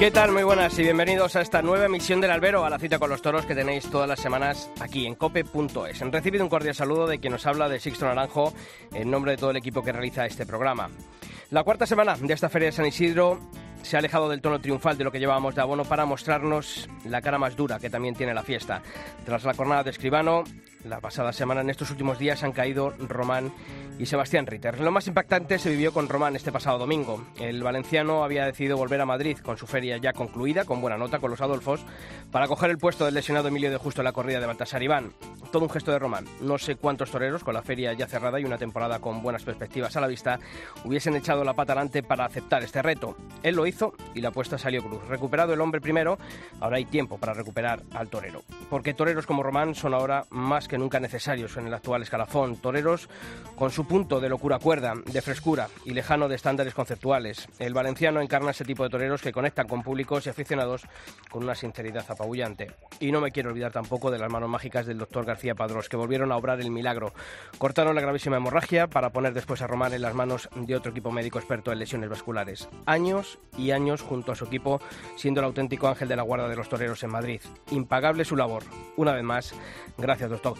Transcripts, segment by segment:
¿Qué tal? Muy buenas y bienvenidos a esta nueva emisión del Albero, a la cita con los toros que tenéis todas las semanas aquí en cope.es. Han recibido un cordial saludo de quien nos habla de Sixto Naranjo en nombre de todo el equipo que realiza este programa. La cuarta semana de esta Feria de San Isidro se ha alejado del tono triunfal de lo que llevábamos de abono para mostrarnos la cara más dura que también tiene la fiesta. Tras la jornada de escribano, la pasada semana, en estos últimos días, han caído Román y Sebastián Ritter. Lo más impactante se vivió con Román este pasado domingo. El valenciano había decidido volver a Madrid con su feria ya concluida, con buena nota, con los Adolfos, para coger el puesto del lesionado Emilio de Justo en la corrida de Baltasar Iván. Todo un gesto de Román. No sé cuántos toreros, con la feria ya cerrada y una temporada con buenas perspectivas a la vista, hubiesen echado la pata adelante para aceptar este reto. Él lo hizo y la apuesta salió cruz. Recuperado el hombre primero, ahora hay tiempo para recuperar al torero. Porque toreros como Román son ahora más que nunca necesarios en el actual escalafón. Toreros con su punto de locura cuerda, de frescura y lejano de estándares conceptuales. El valenciano encarna ese tipo de toreros que conectan con públicos y aficionados con una sinceridad apabullante. Y no me quiero olvidar tampoco de las manos mágicas del doctor García Padrós, que volvieron a obrar el milagro. Cortaron la gravísima hemorragia para poner después a Román en las manos de otro equipo médico experto en lesiones vasculares. Años y años junto a su equipo, siendo el auténtico ángel de la guarda de los toreros en Madrid. Impagable su labor. Una vez más, gracias, doctor.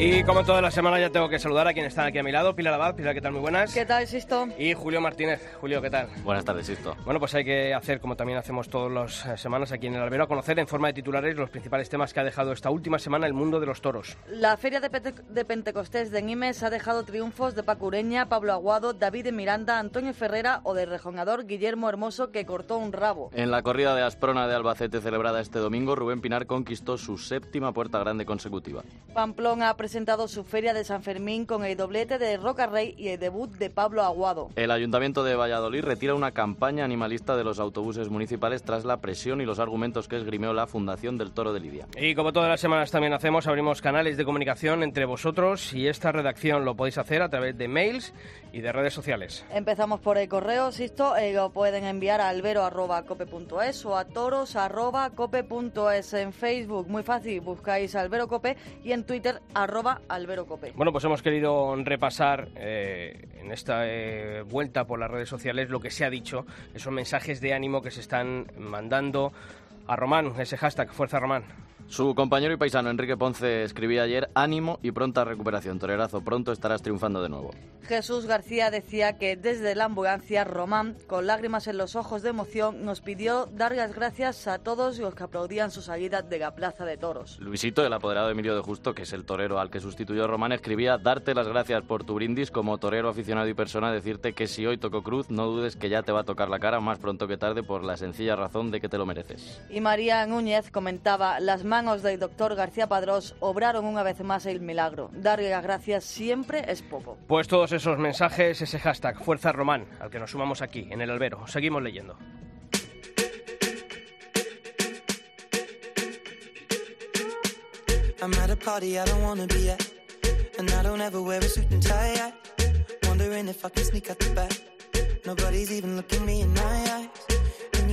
Y como toda la semana ya tengo que saludar a quienes están aquí a mi lado. Pilar Abad, Pilar, ¿qué tal? Muy buenas. ¿Qué tal, Sisto? Y Julio Martínez. Julio, ¿qué tal? Buenas tardes, Sisto. Bueno, pues hay que hacer, como también hacemos todas las eh, semanas aquí en el albero, a conocer en forma de titulares los principales temas que ha dejado esta última semana el mundo de los toros. La Feria de, Pente- de Pentecostés de Nimes ha dejado triunfos de Paco Ureña, Pablo Aguado, David de Miranda, Antonio Ferrera o del rejonador Guillermo Hermoso que cortó un rabo. En la corrida de Asprona de Albacete celebrada este domingo, Rubén Pinar conquistó su séptima puerta grande consecutiva. Pamplona ha presentado su Feria de San Fermín con el doblete de Roca Rey y el debut de Pablo Aguado. El Ayuntamiento de Valladolid retira una campaña animalista de los autobuses municipales tras la presión y los argumentos que esgrimió la Fundación del Toro de Lidia. Y como todas las semanas también hacemos, abrimos canales de comunicación entre vosotros y esta redacción lo podéis hacer a través de mails y de redes sociales. Empezamos por el correo, Sisto, eh, lo pueden enviar a albero.cope.es o a toros.cope.es en Facebook, muy fácil, buscáis Albero Cope y en Twitter arroba Albero Cope. Bueno, pues hemos querido repasar eh, en esta eh, vuelta por las redes sociales lo que se ha dicho, esos mensajes de ánimo que se están mandando a Román, ese hashtag Fuerza Román. Su compañero y paisano Enrique Ponce escribía ayer ánimo y pronta recuperación. Torerazo, pronto estarás triunfando de nuevo. Jesús García decía que desde la ambulancia, Román, con lágrimas en los ojos de emoción, nos pidió dar las gracias a todos los que aplaudían su salida de la Plaza de Toros. Luisito, el apoderado de Emilio de Justo, que es el torero al que sustituyó Román, escribía darte las gracias por tu brindis como torero aficionado y persona, decirte que si hoy tocó cruz, no dudes que ya te va a tocar la cara más pronto que tarde por la sencilla razón de que te lo mereces. Y María Núñez comentaba, las manos del doctor García Padrós obraron una vez más el milagro. Darle las gracias siempre es poco. Pues todos esos mensajes, ese hashtag Fuerza Román, al que nos sumamos aquí, en el albero. Seguimos leyendo. I'm at a party I don't wanna be at. And I don't ever wear a suit and tie. I wondering if I can sneak out the back. Nobody's even looking me in my eyes.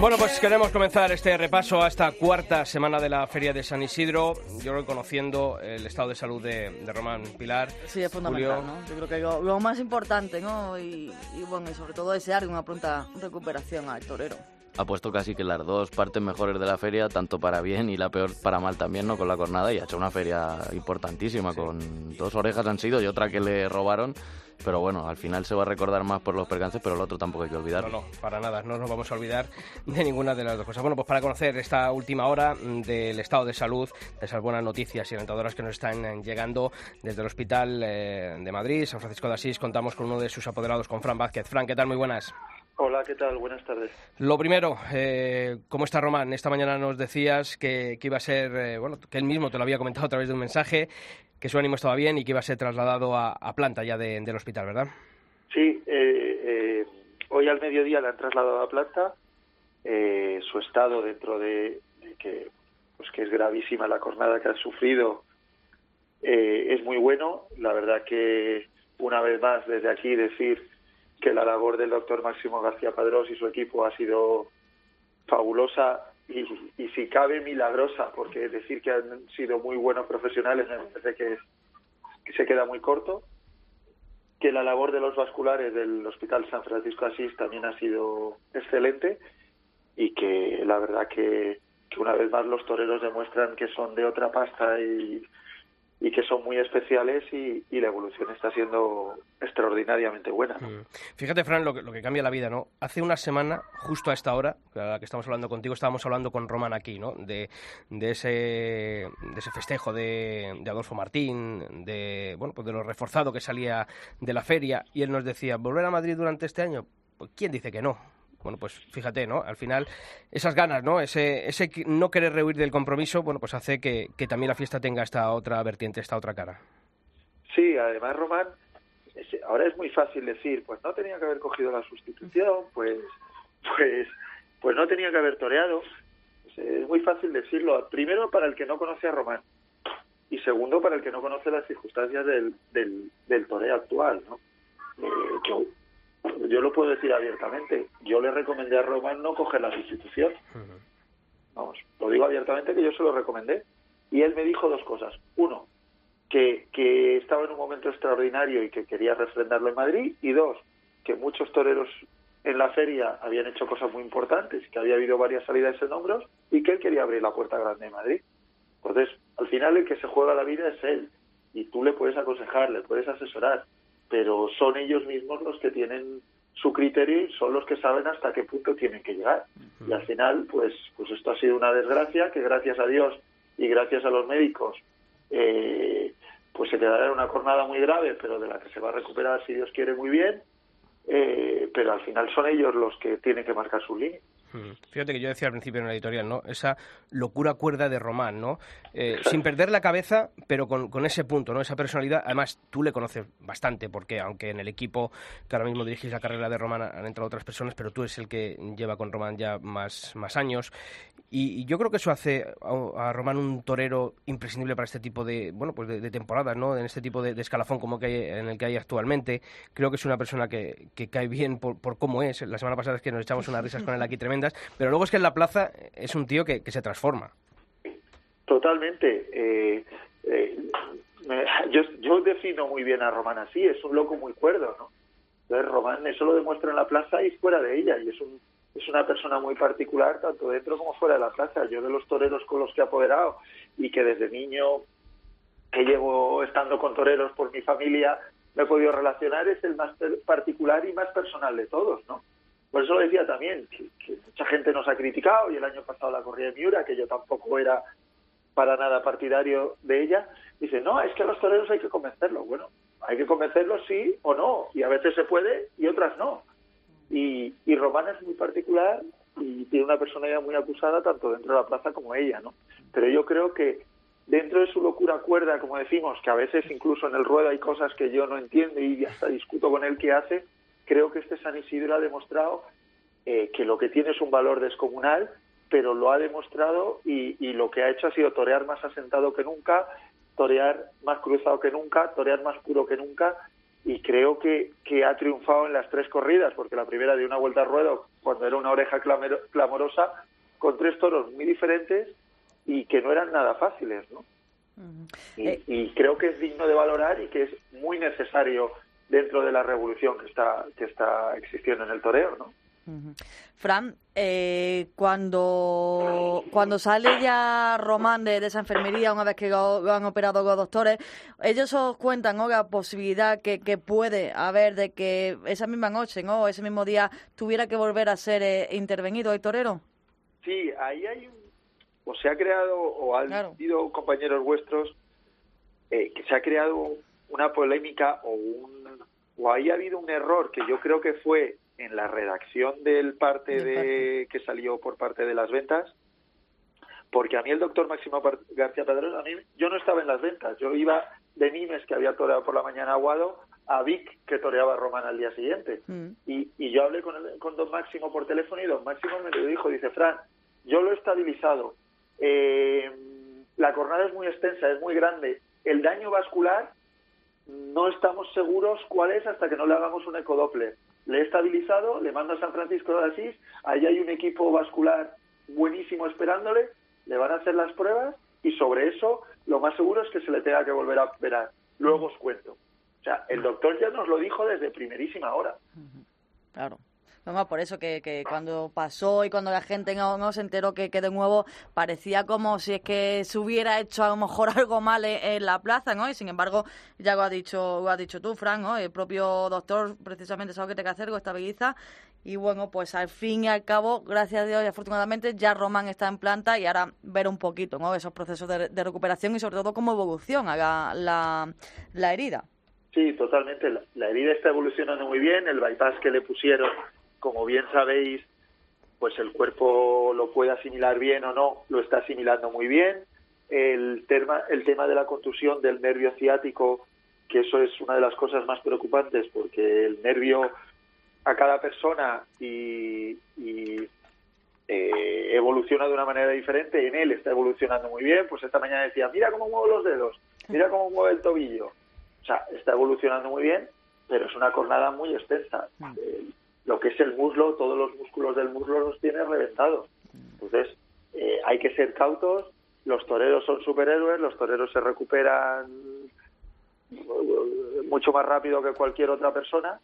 Bueno, pues queremos comenzar este repaso a esta cuarta semana de la Feria de San Isidro. Yo reconociendo el estado de salud de, de Román Pilar. Sí, es fundamental, Julio. ¿no? Yo creo que lo, lo más importante, ¿no? Y, y bueno, y sobre todo desear una pronta recuperación al torero. ha puesto casi que las dos partes mejores de la feria, tanto para bien y la peor para mal también, ¿no? Con la cornada y ha hecho una feria importantísima, con dos orejas han sido y otra que le robaron pero bueno, al final se va a recordar más por los percances, pero el otro tampoco hay que olvidar. No, no, para nada, no nos vamos a olvidar de ninguna de las dos cosas. Bueno, pues para conocer esta última hora del estado de salud, de esas buenas noticias y alentadoras que nos están llegando desde el Hospital eh, de Madrid, San Francisco de Asís, contamos con uno de sus apoderados, con Fran Vázquez. Fran, ¿qué tal? Muy buenas. Hola, ¿qué tal? Buenas tardes. Lo primero, eh, ¿cómo está Román? Esta mañana nos decías que, iba a ser, eh, bueno, que él mismo te lo había comentado a través de un mensaje, que su ánimo estaba bien y que iba a ser trasladado a, planta ya del hospital, ¿verdad? Sí, eh, eh, hoy al mediodía le han trasladado a planta. Eh, su estado dentro de, que, pues que es gravísima la jornada que ha sufrido es muy bueno. La verdad que una vez más desde aquí decir que la labor del doctor Máximo García Padrós y su equipo ha sido fabulosa y, si cabe milagrosa, porque decir que han sido muy buenos profesionales me parece que, se queda muy corto, que la labor de los vasculares del Hospital San Francisco Asís también ha sido excelente y que la verdad que, que una vez más los toreros demuestran que son de otra pasta y, y que son muy especiales y, la evolución está siendo extraordinariamente buena. Mm. Fíjate, Fran, lo que, lo que cambia la vida, ¿no? Hace una semana, justo a esta hora, a la que estamos hablando contigo, estábamos hablando con Román aquí, ¿no? De, de, ese, de ese festejo de, de, Adolfo Martín, de, bueno, pues de lo reforzado que salía de la feria, y él nos decía, ¿volver a Madrid durante este año? Pues, ¿quién dice que no? Bueno, pues fíjate, ¿no? Al final, esas ganas, ¿no? Ese, ese no querer rehuir del compromiso, bueno, pues hace que, también la fiesta tenga esta otra vertiente, esta otra cara. Sí, además, Román, ahora es muy fácil decir, pues no tenía que haber cogido la sustitución, pues, pues, pues no tenía que haber toreado. Es muy fácil decirlo, primero para el que no conoce a Román y segundo para el que no conoce las circunstancias del, del, del toreo actual, ¿no? Eh, yo lo puedo decir abiertamente. Yo le recomendé a Román no coger la sustitución. Vamos, lo digo abiertamente que yo se lo recomendé. Y él me dijo dos cosas. Uno, que, que estaba en un momento extraordinario y que quería refrendarlo en Madrid. Y dos, que muchos toreros en la feria habían hecho cosas muy importantes, que había habido varias salidas en hombros y que él quería abrir la puerta grande de Madrid. Entonces, al final el que se juega la vida es él. Y tú le puedes aconsejar, le puedes asesorar pero son ellos mismos los que tienen su criterio y son los que saben hasta qué punto tienen que llegar. Y al final, pues, pues esto ha sido una desgracia que gracias a Dios y gracias a los médicos, eh, pues se quedará en una jornada muy grave, pero de la que se va a recuperar si Dios quiere muy bien. Eh, pero al final son ellos los que tienen que marcar su línea. Fíjate que yo decía al principio en la editorial, ¿no? Esa locura cuerda de Román, ¿no? Eh, sin perder la cabeza, pero con, con, ese punto, ¿no? Esa personalidad. Además, tú le conoces bastante, porque aunque en el equipo que ahora mismo dirigís la carrera de Román han entrado otras personas, pero tú eres el que lleva con Román ya más, más años. Y, yo creo que eso hace a, Román un torero imprescindible para este tipo de, bueno, pues de, temporadas, ¿no? En este tipo de, escalafón como que hay, en el que hay actualmente. Creo que es una persona que, que cae bien por, por cómo es. La semana pasada es que nos echamos unas risas con él aquí tremendo pero luego es que en la plaza es un tío que, se transforma. Totalmente. Eh, eh, yo, yo defino muy bien a Román así, es un loco muy cuerdo, ¿no? Entonces Román eso lo demuestra en la plaza y fuera de ella, y es un es una persona muy particular tanto dentro como fuera de la plaza. Yo de los toreros con los que he apoderado y que desde niño que llevo estando con toreros por mi familia me he podido relacionar es el más particular y más personal de todos, ¿no? Por eso lo decía también, que, mucha gente nos ha criticado y el año pasado la corrida de Miura, que yo tampoco era para nada partidario de ella, dice, no, es que a los toreros hay que convencerlos. Bueno, hay que convencerlos sí o no, y a veces se puede y otras no. Y, y Román es muy particular y tiene una personalidad muy acusada tanto dentro de la plaza como ella, ¿no? Pero yo creo que dentro de su locura cuerda, como decimos, que a veces incluso en el ruedo hay cosas que yo no entiendo y hasta discuto con él qué hace, creo que este San Isidro ha demostrado eh, que lo que tiene es un valor descomunal, pero lo ha demostrado y, lo que ha hecho ha sido torear más asentado que nunca, torear más cruzado que nunca, torear más puro que nunca y creo que, que ha triunfado en las tres corridas, porque la primera de una vuelta al ruedo, cuando era una oreja clamorosa, con tres toros muy diferentes y que no eran nada fáciles, ¿no? y, y, creo que es digno de valorar y que es muy necesario dentro de la revolución que está que está existiendo en el toreo, ¿no? Fran, eh, cuando, cuando sale ya Román de, esa enfermería, una vez que lo, han operado los doctores, ellos os cuentan ¿no? la posibilidad que, que, puede haber de que esa misma noche, ¿no? ese mismo día, tuviera que volver a ser eh, intervenido el torero. Sí, ahí hay un, o se ha creado, o han sido compañeros vuestros, eh, que se ha creado una polémica o un o ahí ha habido un error que yo creo que fue en la redacción del parte de que salió por parte de las ventas porque a mí el doctor Máximo García Pedrón, a mí yo no estaba en las ventas, yo iba de Nimes que había toreado por la mañana Aguado a Vic que toreaba a Román al día siguiente mm. y, y, yo hablé con, con don Máximo por teléfono y don Máximo me lo dijo, dice Fran, yo lo he estabilizado, eh, la cornada es muy extensa, es muy grande, el daño vascular no estamos seguros cuál es hasta que no le hagamos un ecodoppler. Le he estabilizado, le mando a San Francisco de Asís, ahí hay un equipo vascular buenísimo esperándole, le van a hacer las pruebas y sobre eso lo más seguro es que se le tenga que volver a operar. Luego os cuento. O sea, el doctor ya nos lo dijo desde primerísima hora. Claro por eso que, que, cuando pasó y cuando la gente no, se enteró que, que, de nuevo parecía como si es que se hubiera hecho a lo mejor algo mal en, la plaza, ¿no? Y sin embargo, ya lo has dicho, lo has dicho tú, Frank, ¿no? El propio doctor precisamente sabe que te que hacer, lo estabiliza. Y bueno, pues al fin y al cabo, gracias a Dios y afortunadamente, ya Román está en planta y ahora ver un poquito, ¿no? Esos procesos de, recuperación y sobre todo cómo evoluciona la, la, la herida. Sí, totalmente. la, herida está evolucionando muy bien. El bypass que le pusieron como bien sabéis, pues el cuerpo lo puede asimilar bien o no, lo está asimilando muy bien. El tema, el tema de la contusión del nervio ciático, que eso es una de las cosas más preocupantes, porque el nervio a cada persona y, eh, evoluciona de una manera diferente, en él está evolucionando muy bien, pues esta mañana decía, mira cómo muevo los dedos, mira cómo mueve el tobillo. O sea, está evolucionando muy bien, pero es una cornada muy extensa. Mm lo que es el muslo, todos los músculos del muslo los tiene reventados. Entonces, eh, hay que ser cautos. Los toreros son superhéroes, los toreros se recuperan mucho más rápido que cualquier otra persona,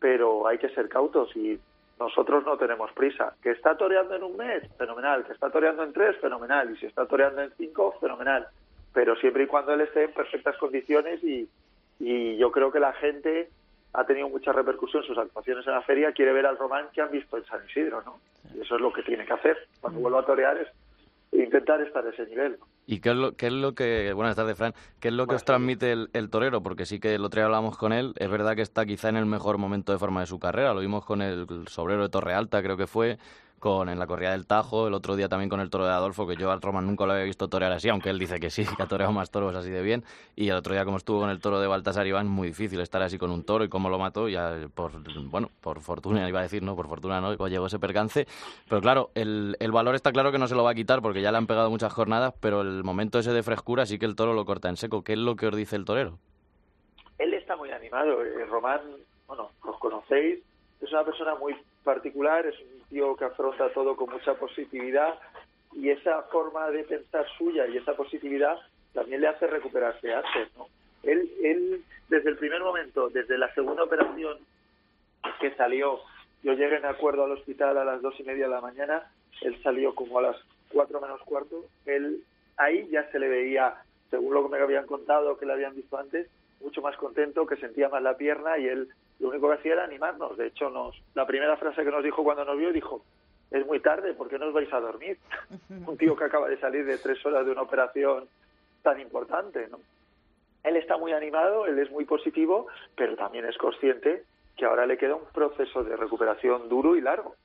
pero hay que ser cautos y nosotros no tenemos prisa. Que está toreando en un mes, fenomenal. Que está toreando en tres, fenomenal. Y si está toreando en cinco, fenomenal. Pero siempre y cuando él esté en perfectas condiciones y, y yo creo que la gente ha tenido mucha repercusión sus actuaciones en la feria, quiere ver al Román que han visto en San Isidro, ¿no? Y eso es lo que tiene que hacer cuando vuelva a torear es intentar estar a ese nivel. ¿Y qué es lo, qué es lo que, buenas tardes Fran, qué es lo que os transmite el, torero? Porque sí que el otro día hablamos con él, es verdad que está quizá en el mejor momento de forma de su carrera, lo vimos con el sobrero de Torre Alta, creo que fue, con en la corrida del Tajo, el otro día también con el toro de Adolfo, que yo al Roman nunca lo había visto torear así, aunque él dice que sí, que ha toreado más toros así de bien, y el otro día como estuvo con el toro de Baltasar Iván, muy difícil estar así con un toro y cómo lo mató, ya por, bueno, por fortuna iba a decir, ¿no? Por fortuna no, llegó ese percance, pero claro, el, el valor está claro que no se lo va a quitar porque ya le han pegado muchas jornadas, pero el momento ese de frescura sí que el toro lo corta en seco. ¿Qué es lo que os dice el torero? Él está muy animado, el Román, bueno, os conocéis, es una persona muy particular, es un tío que afronta todo con mucha positividad y esa forma de pensar suya y esa positividad también le hace recuperarse antes, ¿no? Él, él, desde el primer momento, desde la segunda operación que salió, yo llegué en acuerdo al hospital a las dos y media de la mañana, él salió como a las cuatro menos cuarto, él ahí ya se le veía, según lo que me habían contado, que le habían visto antes, mucho más contento, que sentía más la pierna y él lo único que hacía era animarnos. De hecho, nos, la primera frase que nos dijo cuando nos vio dijo, es muy tarde, ¿por qué no os vais a dormir? Un tío que acaba de salir de tres horas de una operación tan importante, ¿no? Él está muy animado, él es muy positivo, pero también es consciente que ahora le queda un proceso de recuperación duro y largo.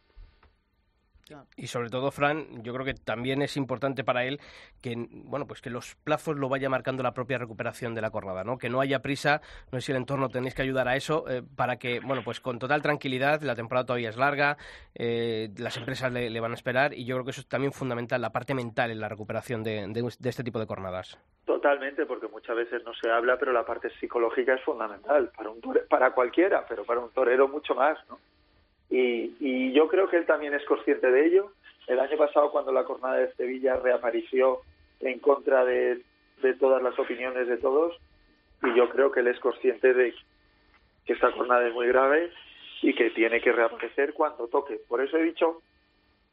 Y sobre todo, Fran, yo creo que también es importante para él que, bueno, pues que los plazos lo vaya marcando la propia recuperación de la cornada, ¿no? Que no haya prisa, no sé si el entorno tenéis que ayudar a eso, eh, para que, bueno, pues con total tranquilidad, la temporada todavía es larga, eh, las empresas le, van a esperar y yo creo que eso es también fundamental, la parte mental en la recuperación de, de este tipo de cornadas. Totalmente, porque muchas veces no se habla, pero la parte psicológica es fundamental para un para cualquiera, pero para un torero mucho más, ¿no? Y, yo creo que él también es consciente de ello. El año pasado, cuando la jornada de Sevilla reapareció en contra de, todas las opiniones de todos, y yo creo que él es consciente de que esta jornada es muy grave y que tiene que reaparecer cuando toque. Por eso he dicho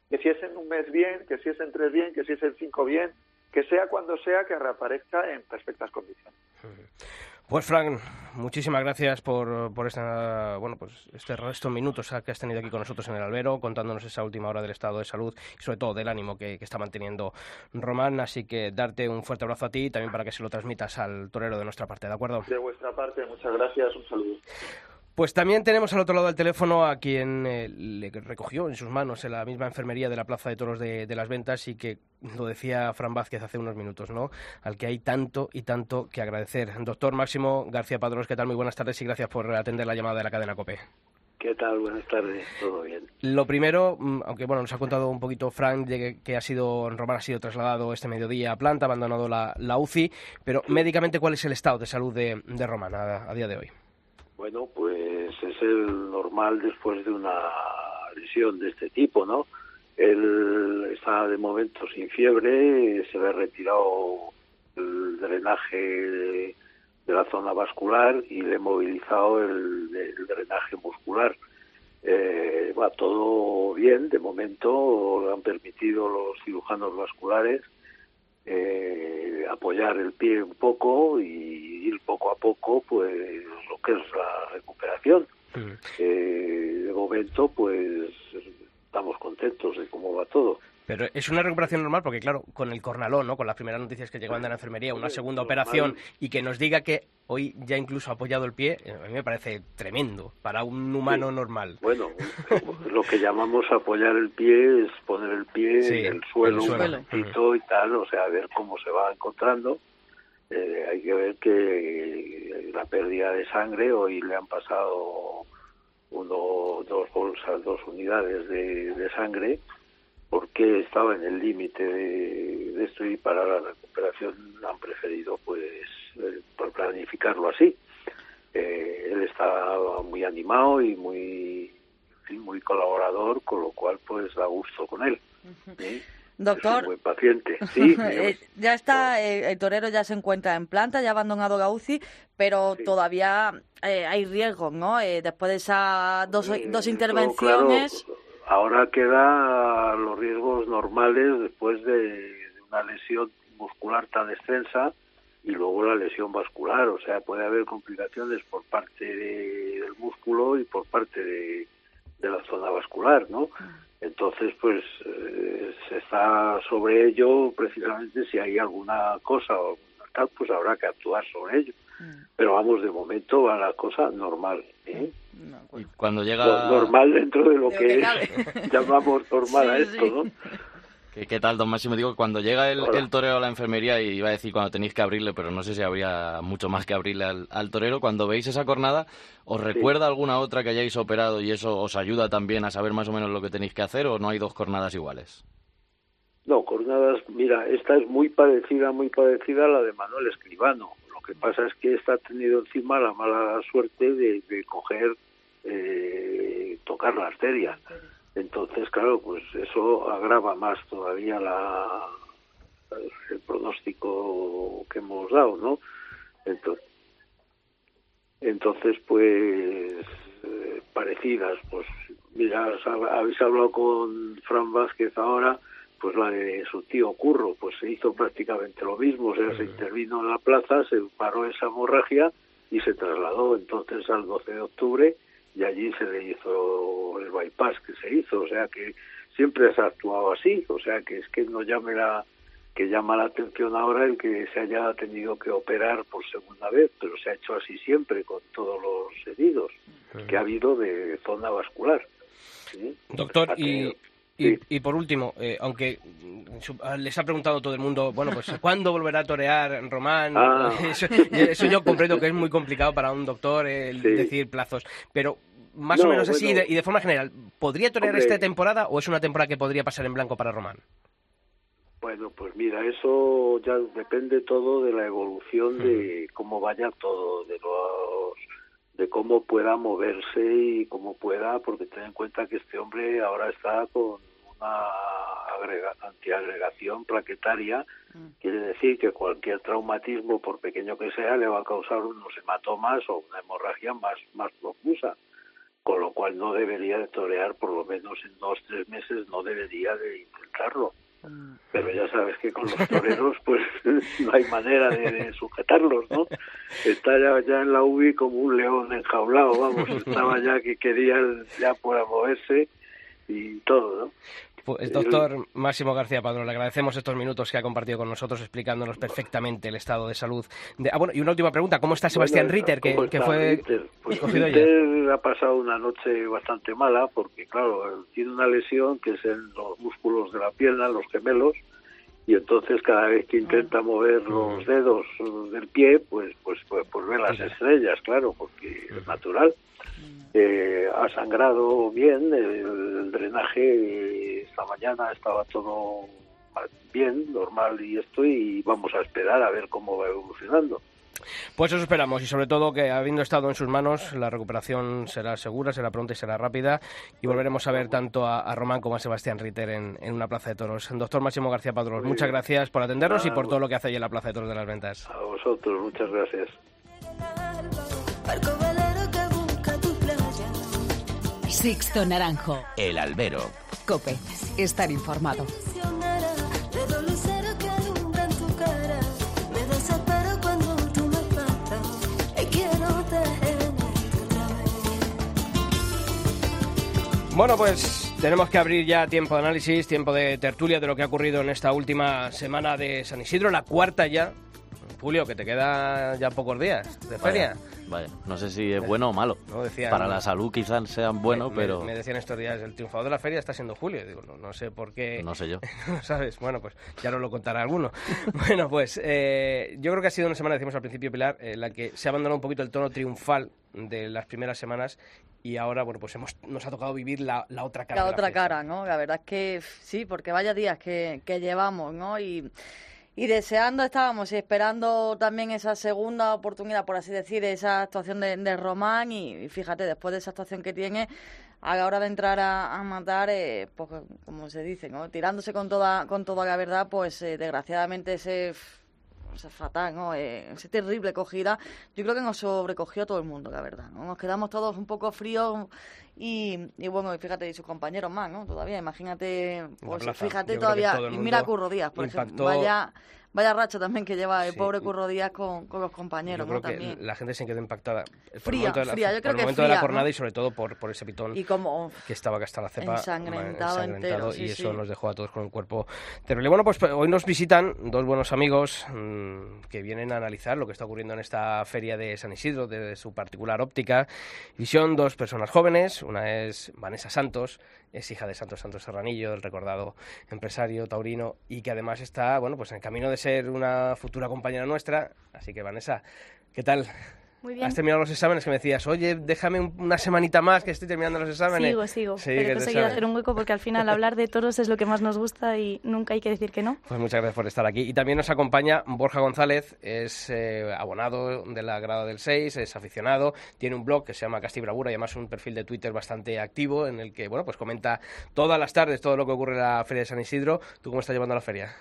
que si es en un mes bien, que si es en tres bien, que si es en cinco bien, que sea cuando sea que reaparezca en perfectas condiciones. Pues Frank, muchísimas gracias por, por esta, bueno, pues este, estos minutos que has tenido aquí con nosotros en el albero, contándonos esa última hora del estado de salud y sobre todo del ánimo que, está manteniendo Román. Así que darte un fuerte abrazo a ti y también para que se lo transmitas al torero de nuestra parte, ¿de acuerdo? De vuestra parte, muchas gracias, un saludo. Pues también tenemos al otro lado del teléfono a quien eh, le recogió en sus manos en la misma enfermería de la Plaza de Toros de, las Ventas y que lo decía Fran Vázquez hace unos minutos, ¿no? Al que hay tanto y tanto que agradecer. Doctor Máximo García Padrón, ¿qué tal? Muy buenas tardes y gracias por atender la llamada de la cadena COPE. ¿Qué tal? Buenas tardes, todo bien. Lo primero, mm, aunque bueno, nos ha contado un poquito Frank de que, ha sido, Román ha sido trasladado este mediodía a planta, abandonado la, UCI, pero médicamente, ¿cuál es el estado de salud de, Román a día de hoy? Bueno, pues es el normal después de una lesión de este tipo, ¿no? Él está de momento sin fiebre, se le ha retirado el drenaje de, la zona vascular y le he movilizado el, drenaje muscular. Eh, va todo bien, de momento lo han permitido los cirujanos vasculares eh, apoyar el pie un poco y ir poco a poco, pues lo que es la recuperación. Mm. Eh, de momento, pues estamos contentos de cómo va todo. Pero es una recuperación normal porque, claro, con el cornalón, ¿no? con las primeras noticias que llegaban de la enfermería, una segunda operación y que nos diga que hoy ya incluso ha apoyado el pie, eh, a mí me parece tremendo para un humano normal. Bueno, lo que llamamos apoyar el pie es poner el pie en el suelo, un y tal, o sea, ver cómo se va encontrando. Eh, hay que ver que la pérdida de sangre, hoy le han pasado uno, dos bolsas, dos unidades de sangre porque estaba en el límite de, esto y para la recuperación han preferido pues eh, planificarlo así. Eh, él está muy animado y muy muy colaborador, con lo cual pues da gusto con él. Doctor, muy paciente. Sí, eh, ya está, el torero ya se encuentra en planta, ya ha abandonado la UCI, pero todavía hay riesgos, ¿no? después de esas dos, dos intervenciones ahora queda los riesgos normales después de una lesión muscular tan extensa y luego la lesión vascular, o sea, puede haber complicaciones por parte del músculo y por parte de, la zona vascular, ¿no? Entonces, pues eh, se está sobre ello precisamente si hay alguna cosa o tal, pues habrá que actuar sobre ello. Mm. Pero vamos, de momento va la cosa normal. ¿Eh? Pues cuando llega... Pues normal dentro de lo, que, llamamos normal a esto, ¿no? ¿Qué, tal, don Máximo? Digo, cuando llega el, el, torero a la enfermería, y iba a decir cuando tenéis que abrirle, pero no sé si habría mucho más que abrirle al, torero, cuando veis esa jornada, ¿os recuerda alguna otra que hayáis operado y eso os ayuda también a saber más o menos lo que tenéis que hacer o no hay dos jornadas iguales? No, jornadas, mira, esta es muy parecida, muy parecida a la de Manuel Escribano. Que pasa es que esta ha tenido encima la mala suerte de, coger, eh, tocar la arteria. Entonces, claro, pues eso agrava más todavía la, el pronóstico que hemos dado, ¿no? Entonces, entonces pues eh, parecidas, pues mira, habéis hablado con Fran Vázquez ahora, pues la de su tío Curro, pues se hizo prácticamente lo mismo, o sea, se intervino en la plaza, se paró esa hemorragia y se trasladó entonces al 12 de octubre y allí se le hizo el bypass que se hizo, o sea que siempre se ha actuado así, o sea que es que no llame la que llama la atención ahora el que se haya tenido que operar por segunda vez, pero se ha hecho así siempre con todos los heridos que ha habido de zona vascular. Doctor, y, y, por último, eh, aunque mm, les ha preguntado todo el mundo, bueno, pues ¿cuándo volverá a torear Román? Ah. Eso, yo comprendo que es muy complicado para un doctor el decir plazos, pero más o menos así y de, forma general, ¿podría torear esta temporada o es una temporada que podría pasar en blanco para Román? Bueno, pues mira, eso ya depende todo de la evolución de cómo vaya todo, de los de cómo pueda moverse y cómo pueda, porque ten en cuenta que este hombre ahora está con una antiagregación plaquetaria, mm. quiere decir que cualquier traumatismo, por pequeño que sea, le va a causar unos hematomas o una hemorragia más, más profusa. con lo cual no debería de torear por lo menos en dos, tres meses, no debería de intentarlo. Pero ya sabes que con los toreros pues no hay manera de, sujetarlos, ¿no? Está ya, ya, en la UBI como un león enjaulado, vamos, estaba ya que quería ya pueda moverse y todo, ¿no? Pues, doctor Máximo García Padrón, le agradecemos estos minutos que ha compartido con nosotros explicándonos perfectamente el estado de salud. De... Ah, bueno, y una última pregunta, ¿cómo está Sebastián Ritter, que, fue Pues Ritter ha pasado una noche bastante mala porque, claro, tiene una lesión que es en los músculos de la pierna, los gemelos, y entonces cada vez que intenta mover los dedos del pie, pues pues pues, pues ve las estrellas, claro, porque es natural. Eh, ha sangrado bien, el, drenaje esta mañana estaba todo bien, normal y esto, y vamos a esperar a ver cómo va evolucionando. Pues eso esperamos y sobre todo que habiendo estado en sus manos la recuperación será segura, será pronta y será rápida y volveremos a ver tanto a, Román como a Sebastián Ritter en, una plaza de toros. Doctor Máximo García Padrón, muchas gracias por atendernos y por todo lo que hace ahí en la plaza de toros de las ventas. A vosotros, muchas gracias. Sixto Naranjo. El albero. Cope. Estar informado. Bueno, pues tenemos que abrir ya tiempo de análisis, tiempo de tertulia de lo que ha ocurrido en esta última semana de San Isidro, la cuarta ya Julio, que te queda ya pocos días de feria. Vaya, no sé si es bueno o malo. Para la salud quizás sean buenos, pero... Me, decían estos días, el triunfador de la feria está siendo Julio. Digo, no, sé por qué... No sé yo. ¿Sabes? Bueno, pues ya nos lo contará alguno. bueno, pues eh, yo creo que ha sido una semana, decimos al principio, Pilar, en la que se ha abandonado un poquito el tono triunfal de las primeras semanas y ahora, bueno, pues hemos, nos ha tocado vivir la, otra cara. La, otra cara, ¿no? La verdad es que sí, porque vaya días que, que llevamos, ¿no? Y y deseando estábamos y esperando también esa segunda oportunidad, por así decir, esa actuación de, Román y, fíjate, después de esa actuación que tiene, a la hora de entrar a, matar, eh, pues, como se dice, ¿no? tirándose con toda, con toda la verdad, pues eh, desgraciadamente ese esa fatal, ¿no? Eh, esa terrible cogida, yo creo que nos sobrecogió a todo el mundo, la verdad. ¿no? Nos quedamos todos un poco fríos y, y bueno, fíjate, y sus compañeros más, ¿no? Todavía, imagínate, pues fíjate todavía, y mira Curro Díaz, por ejemplo, vaya Vaya racha también que lleva el pobre Curro Díaz con, con los compañeros. Yo creo que la gente se quedó impactada. Fría, por el fría. Yo creo el momento de la jornada y sobre todo por, por ese pitón y como, que estaba hasta la cepa ensangrentado, entero, y eso nos dejó a todos con un cuerpo terrible. Bueno, pues hoy nos visitan dos buenos amigos mmm, que vienen a analizar lo que está ocurriendo en esta feria de San Isidro desde su particular óptica. Y son dos personas jóvenes. Una es Vanessa Santos, es hija de Santos Santos Serranillo, el recordado empresario taurino, y que además está, bueno, pues en camino de ser una futura compañera nuestra. Así que, Vanessa, ¿qué tal? Muy bien. Has terminado los exámenes que me decías, oye, déjame una semanita más que estoy terminando los exámenes. Sigo, sigo. Sí, Pero he conseguido hacer un hueco porque al final hablar de toros es lo que más nos gusta y nunca hay que decir que no. Pues muchas gracias por estar aquí. Y también nos acompaña Borja González, es eh, abonado de la grada del 6, es aficionado, tiene un blog que se llama Casti Bravura y además un perfil de Twitter bastante activo en el que, bueno, pues comenta todas las tardes todo lo que ocurre en la Feria de San Isidro. ¿Tú cómo estás llevando la feria?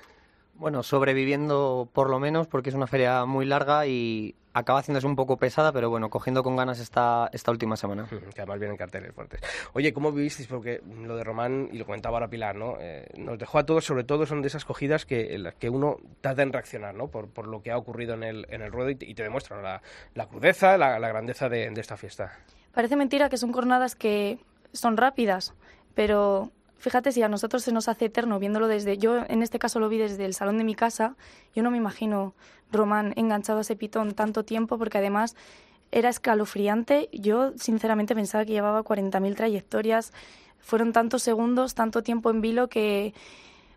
Bueno, sobreviviendo por lo menos, porque es una feria muy larga y acaba haciéndose un poco pesada, pero bueno, cogiendo con ganas esta, esta última semana. Que además vienen carteles fuertes. Oye, ¿cómo vivisteis? Porque lo de Román, y lo comentaba ahora Pilar, ¿no? Eh, nos dejó a todos, sobre todo son de esas cogidas que, en las que uno tarda en reaccionar, ¿no? Por, por lo que ha ocurrido en el, en el ruedo y te, demuestran la, la crudeza, la, la grandeza de, de esta fiesta. Parece mentira que son jornadas que son rápidas, pero fíjate si a nosotros se nos hace eterno viéndolo desde, yo en este caso lo vi desde el salón de mi casa, yo no me imagino Román enganchado a ese pitón tanto tiempo porque además era escalofriante. Yo sinceramente pensaba que llevaba 40.000 trayectorias, fueron tantos segundos, tanto tiempo en vilo que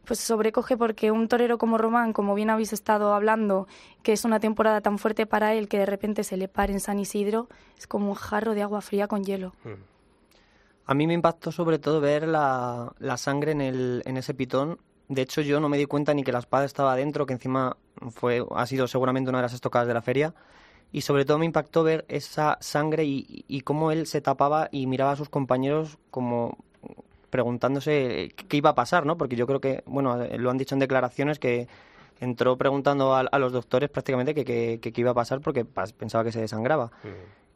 pues sobrecoge porque un torero como Román, como bien habéis estado hablando, que es una temporada tan fuerte para él que de repente se le pare en San Isidro, es como un jarro de agua fría con hielo. Mm. A mí me impactó sobre todo ver la, la sangre en, el, en ese pitón. De hecho, yo no me di cuenta ni que la espada estaba dentro, que encima fue, ha sido seguramente una de las estocadas de la feria. Y sobre todo me impactó ver esa sangre y, y cómo él se tapaba y miraba a sus compañeros como preguntándose qué iba a pasar, ¿no? Porque yo creo que, bueno, lo han dicho en declaraciones que entró preguntando a, los doctores prácticamente qué que, iba a pasar porque pensaba que se desangraba.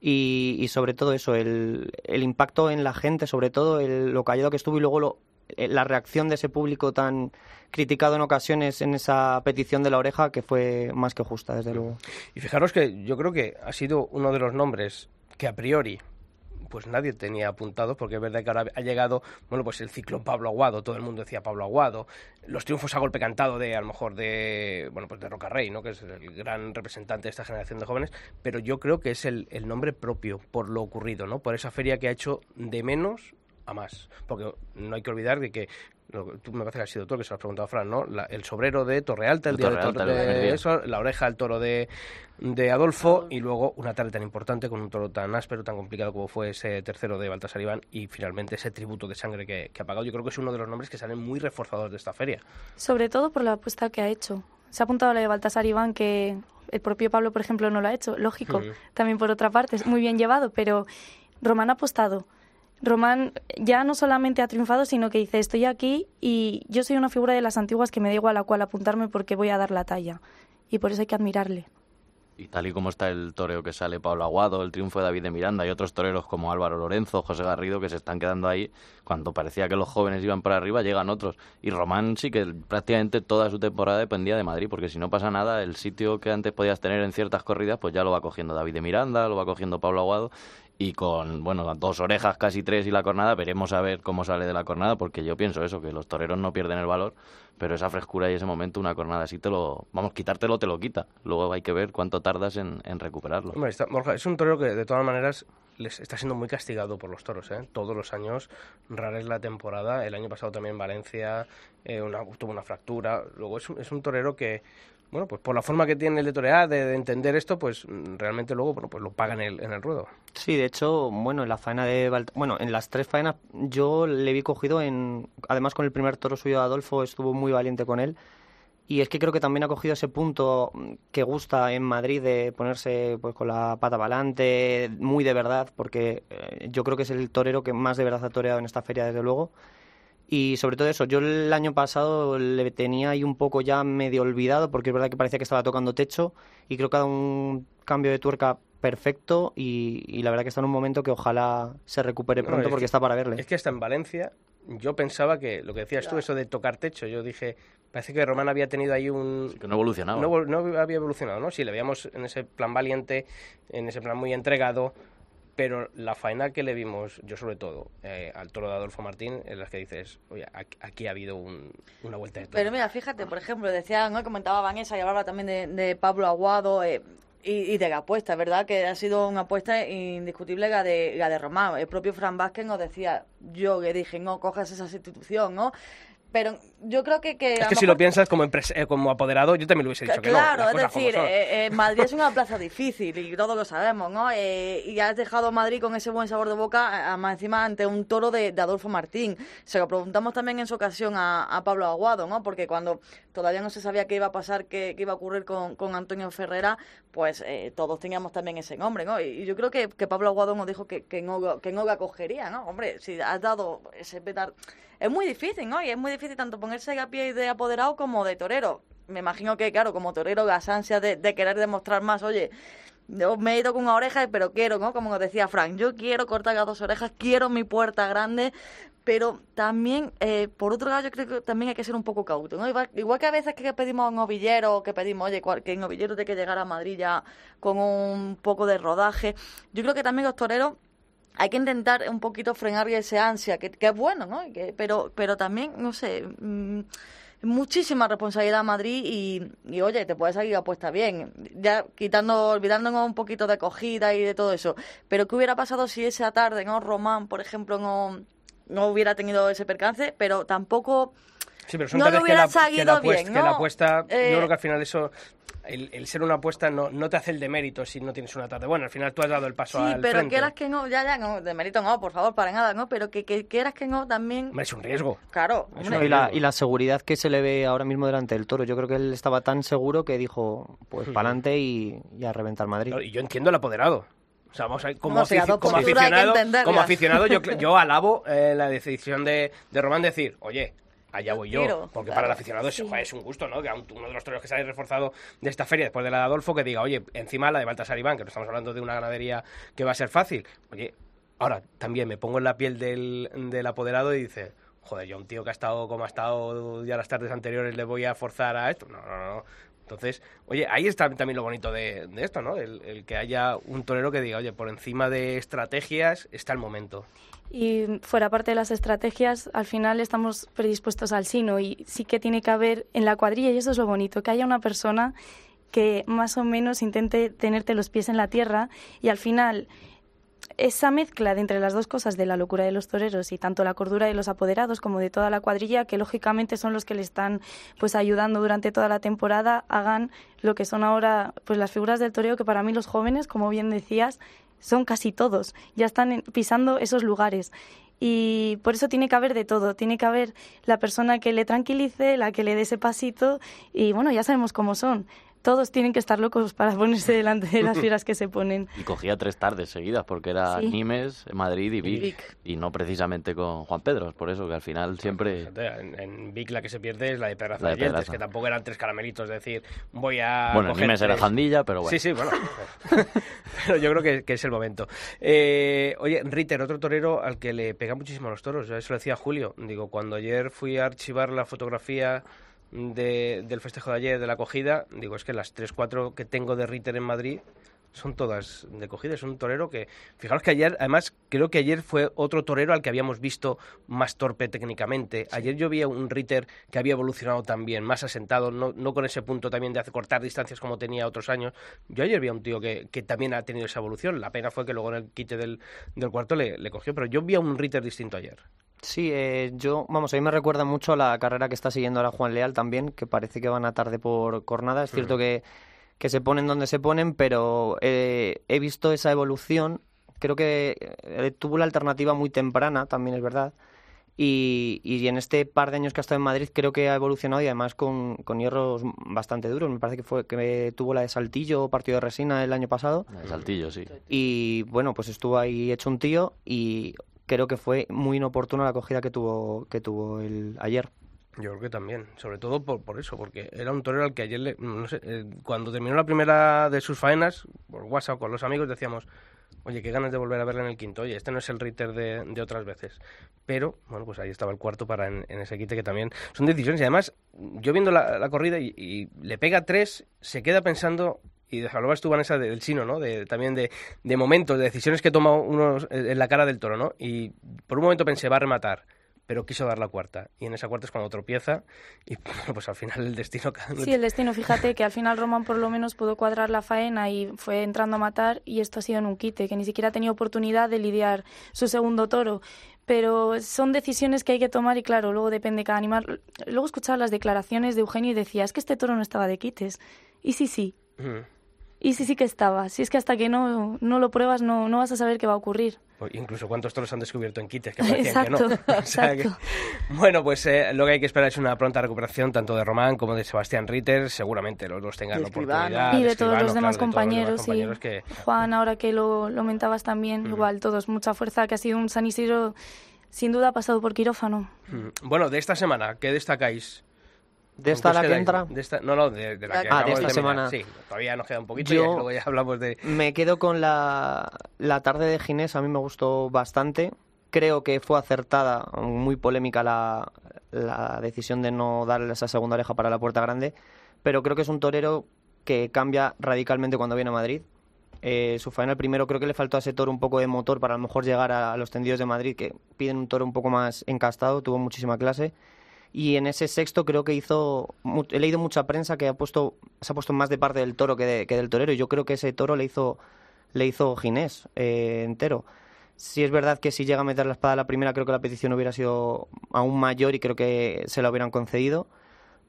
Y, y sobre todo eso, el, el impacto en la gente, sobre todo el, lo callado que estuvo y luego lo, eh, la reacción de ese público tan criticado en ocasiones en esa petición de la oreja que fue más que justa, desde luego. Y fijaros que yo creo que ha sido uno de los nombres que a priori pues nadie tenía apuntado, porque es verdad que ahora ha llegado, bueno, pues el ciclón Pablo Aguado, todo el mundo decía Pablo Aguado, los triunfos a golpe cantado de, a lo mejor, de, bueno, pues de Roca Rey, ¿no? Que es el gran representante de esta generación de jóvenes, pero yo creo que es el, el nombre propio por lo ocurrido, ¿no? Por esa feria que ha hecho de menos a más. Porque no hay que olvidar de que tú me parece que has sido tú el que se lo has preguntado a Fran, ¿no? La, el sobrero de Torrealta, el, El día de, Torrealta, eso, la oreja al toro de, de Adolfo y luego una tarde tan importante con un toro tan áspero, tan complicado como fue ese tercero de Baltasar Iván y finalmente ese tributo de sangre que, que ha pagado. Yo creo que es uno de los nombres que salen muy reforzados de esta feria. Sobre todo por la apuesta que ha hecho. Se ha apuntado a la de Baltasar Iván, que el propio Pablo, por ejemplo, no lo ha hecho. Lógico, Mm. también por otra parte, es muy bien llevado, pero Román ha apostado. Román ya no solamente ha triunfado, sino que dice, estoy aquí y yo soy una figura de las antiguas que me da igual a cuál apuntarme porque voy a dar la talla. Y por eso hay que admirarle. Y tal y como está el toreo que sale Pablo Aguado, el triunfo de David de Miranda y otros toreros como Álvaro Lorenzo, José Garrido, que se están quedando ahí, cuando parecía que los jóvenes iban para arriba, llegan otros. Y Román sí que prácticamente toda su temporada dependía de Madrid, porque si no pasa nada, el sitio que antes podías tener en ciertas corridas, pues ya lo va cogiendo David de Miranda, lo va cogiendo Pablo Aguado. Y con, bueno, dos orejas, casi tres y la cornada, veremos a ver cómo sale de la cornada, porque yo pienso eso, que los toreros no pierden el valor, pero esa frescura y ese momento, una cornada así te lo, vamos, quitártelo te lo quita. Luego hay que ver cuánto tardas en, recuperarlo. Es un torero que de todas maneras les está siendo muy castigado por los toros. ¿eh? Todos los años, rara es la temporada. El año pasado también en Valencia eh, una- tuvo una fractura. Luego es es un torero que, bueno, pues por la forma que tiene el de torear, de, de entender esto, pues mm, realmente luego bueno, pues lo paga en el, en el ruedo. Sí, de hecho, bueno, en la faena de Balt- bueno, en las tres faenas yo le vi cogido en además con el primer toro suyo de Adolfo estuvo muy valiente con él y es que creo que también ha cogido ese punto mm, que gusta en Madrid de ponerse pues con la pata adelante, muy de verdad, porque eh, yo creo que es el torero que más de verdad ha toreado en esta feria desde luego. Y sobre todo eso, yo el año pasado le tenía ahí un poco ya medio olvidado, porque es verdad que parecía que estaba tocando techo, y creo que ha dado un cambio de tuerca perfecto, y, y la verdad que está en un momento que ojalá se recupere No, pronto, es porque que- está para verle. Es que hasta en Valencia, yo pensaba que lo que decías tú, eso de tocar techo, yo dije, parece que Román había tenido ahí un, Que no evolucionaba. no, no había evolucionado, ¿no? Sí, le veíamos en ese plan valiente, en ese plan muy entregado, pero la faena que le vimos, yo sobre todo, eh, al toro de Adolfo Martín, en las que dices, oye, aquí, ha habido un- una vuelta de Pero mira, fíjate, por ejemplo, decían, ¿no? comentaba Vanessa y hablaba también de, de Pablo Aguado eh, y, y de la apuesta, ¿verdad? Que ha sido una apuesta indiscutible la de, la de Román. El propio Fran Vázquez nos decía, yo le dije, no cojas esa sustitución, ¿no? Pero yo creo que... que Es que si lo piensas como, eh, como apoderado, yo también lo hubiese dicho que no. Claro, es decir, eh, eh, Madrid es una plaza difícil y todos lo sabemos, ¿no? Eh, y has dejado a Madrid con ese buen sabor de boca, más encima ante un toro de, de Adolfo Martín. Se lo preguntamos también en su ocasión a, a Pablo Aguado, ¿no? Porque cuando todavía no se sabía qué iba a pasar, qué, qué iba a ocurrir con, con Antonio Ferrera, pues eh, todos teníamos también ese nombre, ¿no? Y, y yo creo que, que Pablo Aguado nos dijo que, que, no, lo- que no la cogería, ¿no? Hombre, si has dado ese petar... Es muy difícil, ¿no? Y es muy difícil tanto ponerse a pie de apoderado como de torero. Me imagino que, claro, como torero, las ansias de, de querer demostrar más, oye, yo me he ido con una oreja, pero quiero, ¿no? Como decía Frank, yo quiero cortar las dos orejas, quiero mi puerta grande, pero también, eh, por otro lado, yo creo que también hay que ser un poco cauto, ¿no? Igual, que a veces que pedimos a un novillero, que pedimos, oye, cual- que el novillero tiene que llegar a Madrid ya con un poco de rodaje, yo creo que también los toreros hay que intentar un poquito frenar ese ansia, que, que es bueno, ¿no? Pero, pero también, no sé, mm, muchísima responsabilidad a Madrid y, y, oye, te puede salir apuesta bien, ya quitando, olvidándonos un poquito de acogida y de todo eso. Pero ¿qué hubiera pasado si esa tarde, ¿no? Román, por ejemplo, no, no hubiera tenido ese percance, pero tampoco... Sí, pero son no que hubiera la, que la salido apuesta, bien, que la ¿no? apuesta Eh, yo creo que al final eso, el, el ser una apuesta no, no te hace el de mérito si no tienes una tarde. Bueno, al final tú has dado el paso Sí, al pero frente. quieras que no, ya, ya, no, de mérito no, por favor, para nada, ¿no? Pero que, que quieras que no, también... Es un riesgo. Claro, No, y, la, y la seguridad que se le ve ahora mismo delante del toro. Yo creo que él estaba tan seguro que dijo, pues para adelante y, y a reventar Madrid. Y yo entiendo el apoderado. O sea, vamos a, como, No, afici- dos como que aficionado, como aficionado yo, yo alabo eh, la decisión de, de Román de decir, oye, allá voy yo. Porque claro. para el aficionado es, Sí. joder, es un gusto, ¿no? Que uno de los toreros que sale reforzado de esta feria después de la de Adolfo, que diga, oye, encima la de Baltasar Iván, que no estamos hablando de una ganadería que va a ser fácil. Oye, ahora también me pongo en la piel del, del apoderado y dice, joder, yo a un tío que ha estado como ha estado ya las tardes anteriores le voy a forzar a esto. No, no, no. Entonces, oye, ahí está también lo bonito de, de esto, ¿no? El, el que haya un torero que diga, oye, por encima de estrategias está el momento. Y fuera parte de las estrategias, al final estamos predispuestos al sino y sí que tiene que haber en la cuadrilla, y eso es lo bonito, que haya una persona que más o menos intente tenerte los pies en la tierra y al final esa mezcla de entre las dos cosas de la locura de los toreros y tanto la cordura de los apoderados como de toda la cuadrilla que lógicamente son los que le están pues ayudando durante toda la temporada hagan lo que son ahora pues las figuras del toreo que para mí los jóvenes como bien decías son casi todos. Ya están pisando esos lugares. Y por eso tiene que haber de todo. Tiene que haber la persona que le tranquilice la que le dé ese pasito y bueno ya sabemos cómo son todos tienen que estar locos para ponerse delante de las fieras que se ponen Y cogía tres tardes seguidas, porque era Sí. Nimes, Madrid y Vic, Vic. Y no precisamente con Juan Pedro, por eso que al final siempre... Fíjate, En, en Vic la que se pierde es la de Pedraza La de que tampoco eran tres caramelitos, es decir, voy a. Bueno, coger Nimes era. Jandilla, pero bueno. Sí, sí, bueno. pero yo creo que, que es el momento. Eh, oye, Ritter, otro torero al que le pega muchísimo a los toros. Eso lo decía Julio. Digo, cuando ayer fui a archivar la fotografía de- del festejo de ayer, de la acogida, digo, es que las tres, cuatro que tengo de Ritter en Madrid son todas de cogida. Es un torero que, fijaros que ayer, además, creo que ayer fue otro torero al que habíamos visto más torpe técnicamente. Ayer yo vi a un Ritter que había evolucionado también, más asentado, no, no con ese punto también de hacer cortar distancias como tenía otros años. Yo ayer vi a un tío que, que también ha tenido esa evolución. La pena fue que luego en el quite del, del cuarto le, le cogió, pero yo vi a un Ritter distinto ayer. Sí, eh, yo, vamos, a mí me recuerda mucho a la carrera que está siguiendo ahora Juan Leal también, que parece que van a tarde por Cornada. Es cierto que, que se ponen donde se ponen, pero eh, he visto esa evolución. Creo que eh, tuvo la alternativa muy temprana, también es verdad. Y, y en este par de años que ha estado en Madrid creo que ha evolucionado y además con, con hierros bastante duros. Me parece que fue que tuvo la de Saltillo, partido de resina el año pasado. El Saltillo, sí. Y bueno, pues estuvo ahí hecho un tío y creo que fue muy inoportuna la acogida que tuvo, que tuvo el ayer. Yo creo que también, sobre todo por, por eso, porque era un torero al que ayer, le- no sé, eh, cuando terminó la primera de sus faenas, por WhatsApp con los amigos decíamos, oye, qué ganas de volver a verle en el quinto, oye, este no es el Ritter de, otras veces. Pero, bueno, pues ahí estaba el cuarto para en, ese quite que también son decisiones. Y además, yo viendo la, corrida y le pega tres, se queda pensando, y hablabas tú, Vanessa, del sino, ¿no? De, también de, de momentos, de decisiones que toma uno en la cara del toro, ¿no? Y por un momento pensé, va a rematar pero quiso dar la cuarta. Y en esa cuarta es cuando tropieza y bueno, pues al final el destino... Sí, el destino, fíjate que al final Roman por lo menos pudo cuadrar la faena y fue entrando a matar y esto ha sido en un quite, que ni siquiera ha tenido oportunidad de lidiar su segundo toro. Pero son decisiones que hay que tomar y claro, luego depende cada animal. Luego escuchaba las declaraciones de Eugenio y decía, es que este toro no estaba de quites. Y sí, sí. Mm. Y sí, sí que estaba. Si es que hasta que no, no lo pruebas no, no vas a saber qué va a ocurrir. Incluso cuántos toros han descubierto en quites que parecían Exacto, que no. O sea que- exacto. bueno, pues eh, lo que hay que esperar es una pronta recuperación tanto de Román como de Sebastián Ritter. Seguramente los dos tengan De la oportunidad. y de todos Escribano, los demás claro, de todos los demás compañeros, que Juan, ahora que lo, lo mentabas también, igual todos, mucha fuerza, que ha sido un San Isidro, sin duda ha pasado por quirófano. Mm. Bueno, de esta semana, ¿qué destacáis? ¿De ¿Con esta la que entra? De esta- no, no, de, de la Ah, que de acabamos esta semana. Sí, todavía nos queda un poquito Yo- y luego ya hablamos de... Me quedo con la, la tarde de Ginés, a mí me gustó bastante. Creo que fue acertada, muy polémica la, la decisión de no darle esa segunda oreja para la puerta grande, pero creo que es un torero que cambia radicalmente cuando viene a Madrid. Eh, su final primero creo que le faltó a ese toro un poco de motor para a lo mejor llegar a, a los tendidos de Madrid, que piden un toro un poco más encastado, tuvo muchísima clase. Y en ese sexto creo que hizo, he leído mucha prensa que ha puesto, se ha puesto más de parte del toro que, de- que del torero. Yo creo que ese toro le hizo, le hizo Ginés eh, entero. Sí es verdad que si llega a meter la espada la primera, creo que la petición hubiera sido aún mayor y creo que se la hubieran concedido.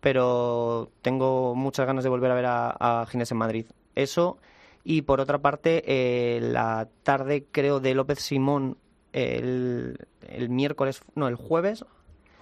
Pero tengo muchas ganas de volver a ver a, a Ginés en Madrid. Eso. Y por otra parte, eh, la tarde, creo, de López Simón el, el miércoles, no, el jueves,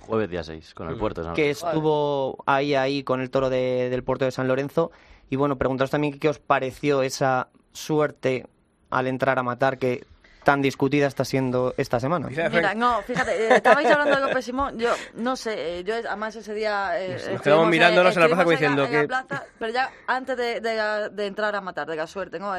Jueves día 6, con el puerto de San que Lorenzo. estuvo ahí, ahí con el toro de- del puerto de San Lorenzo. Y bueno, preguntaros también qué os pareció esa suerte al entrar a matar, que tan discutida está siendo esta semana. Mira, no, fíjate, eh, estabais hablando de López Simón, yo no sé, eh, yo además ese día... Eh, Nos estuvimos quedamos mirándonos en la plaza como diciendo en la que- plaza, pero ya antes de, de- de entrar a matar, de la suerte, ¿no?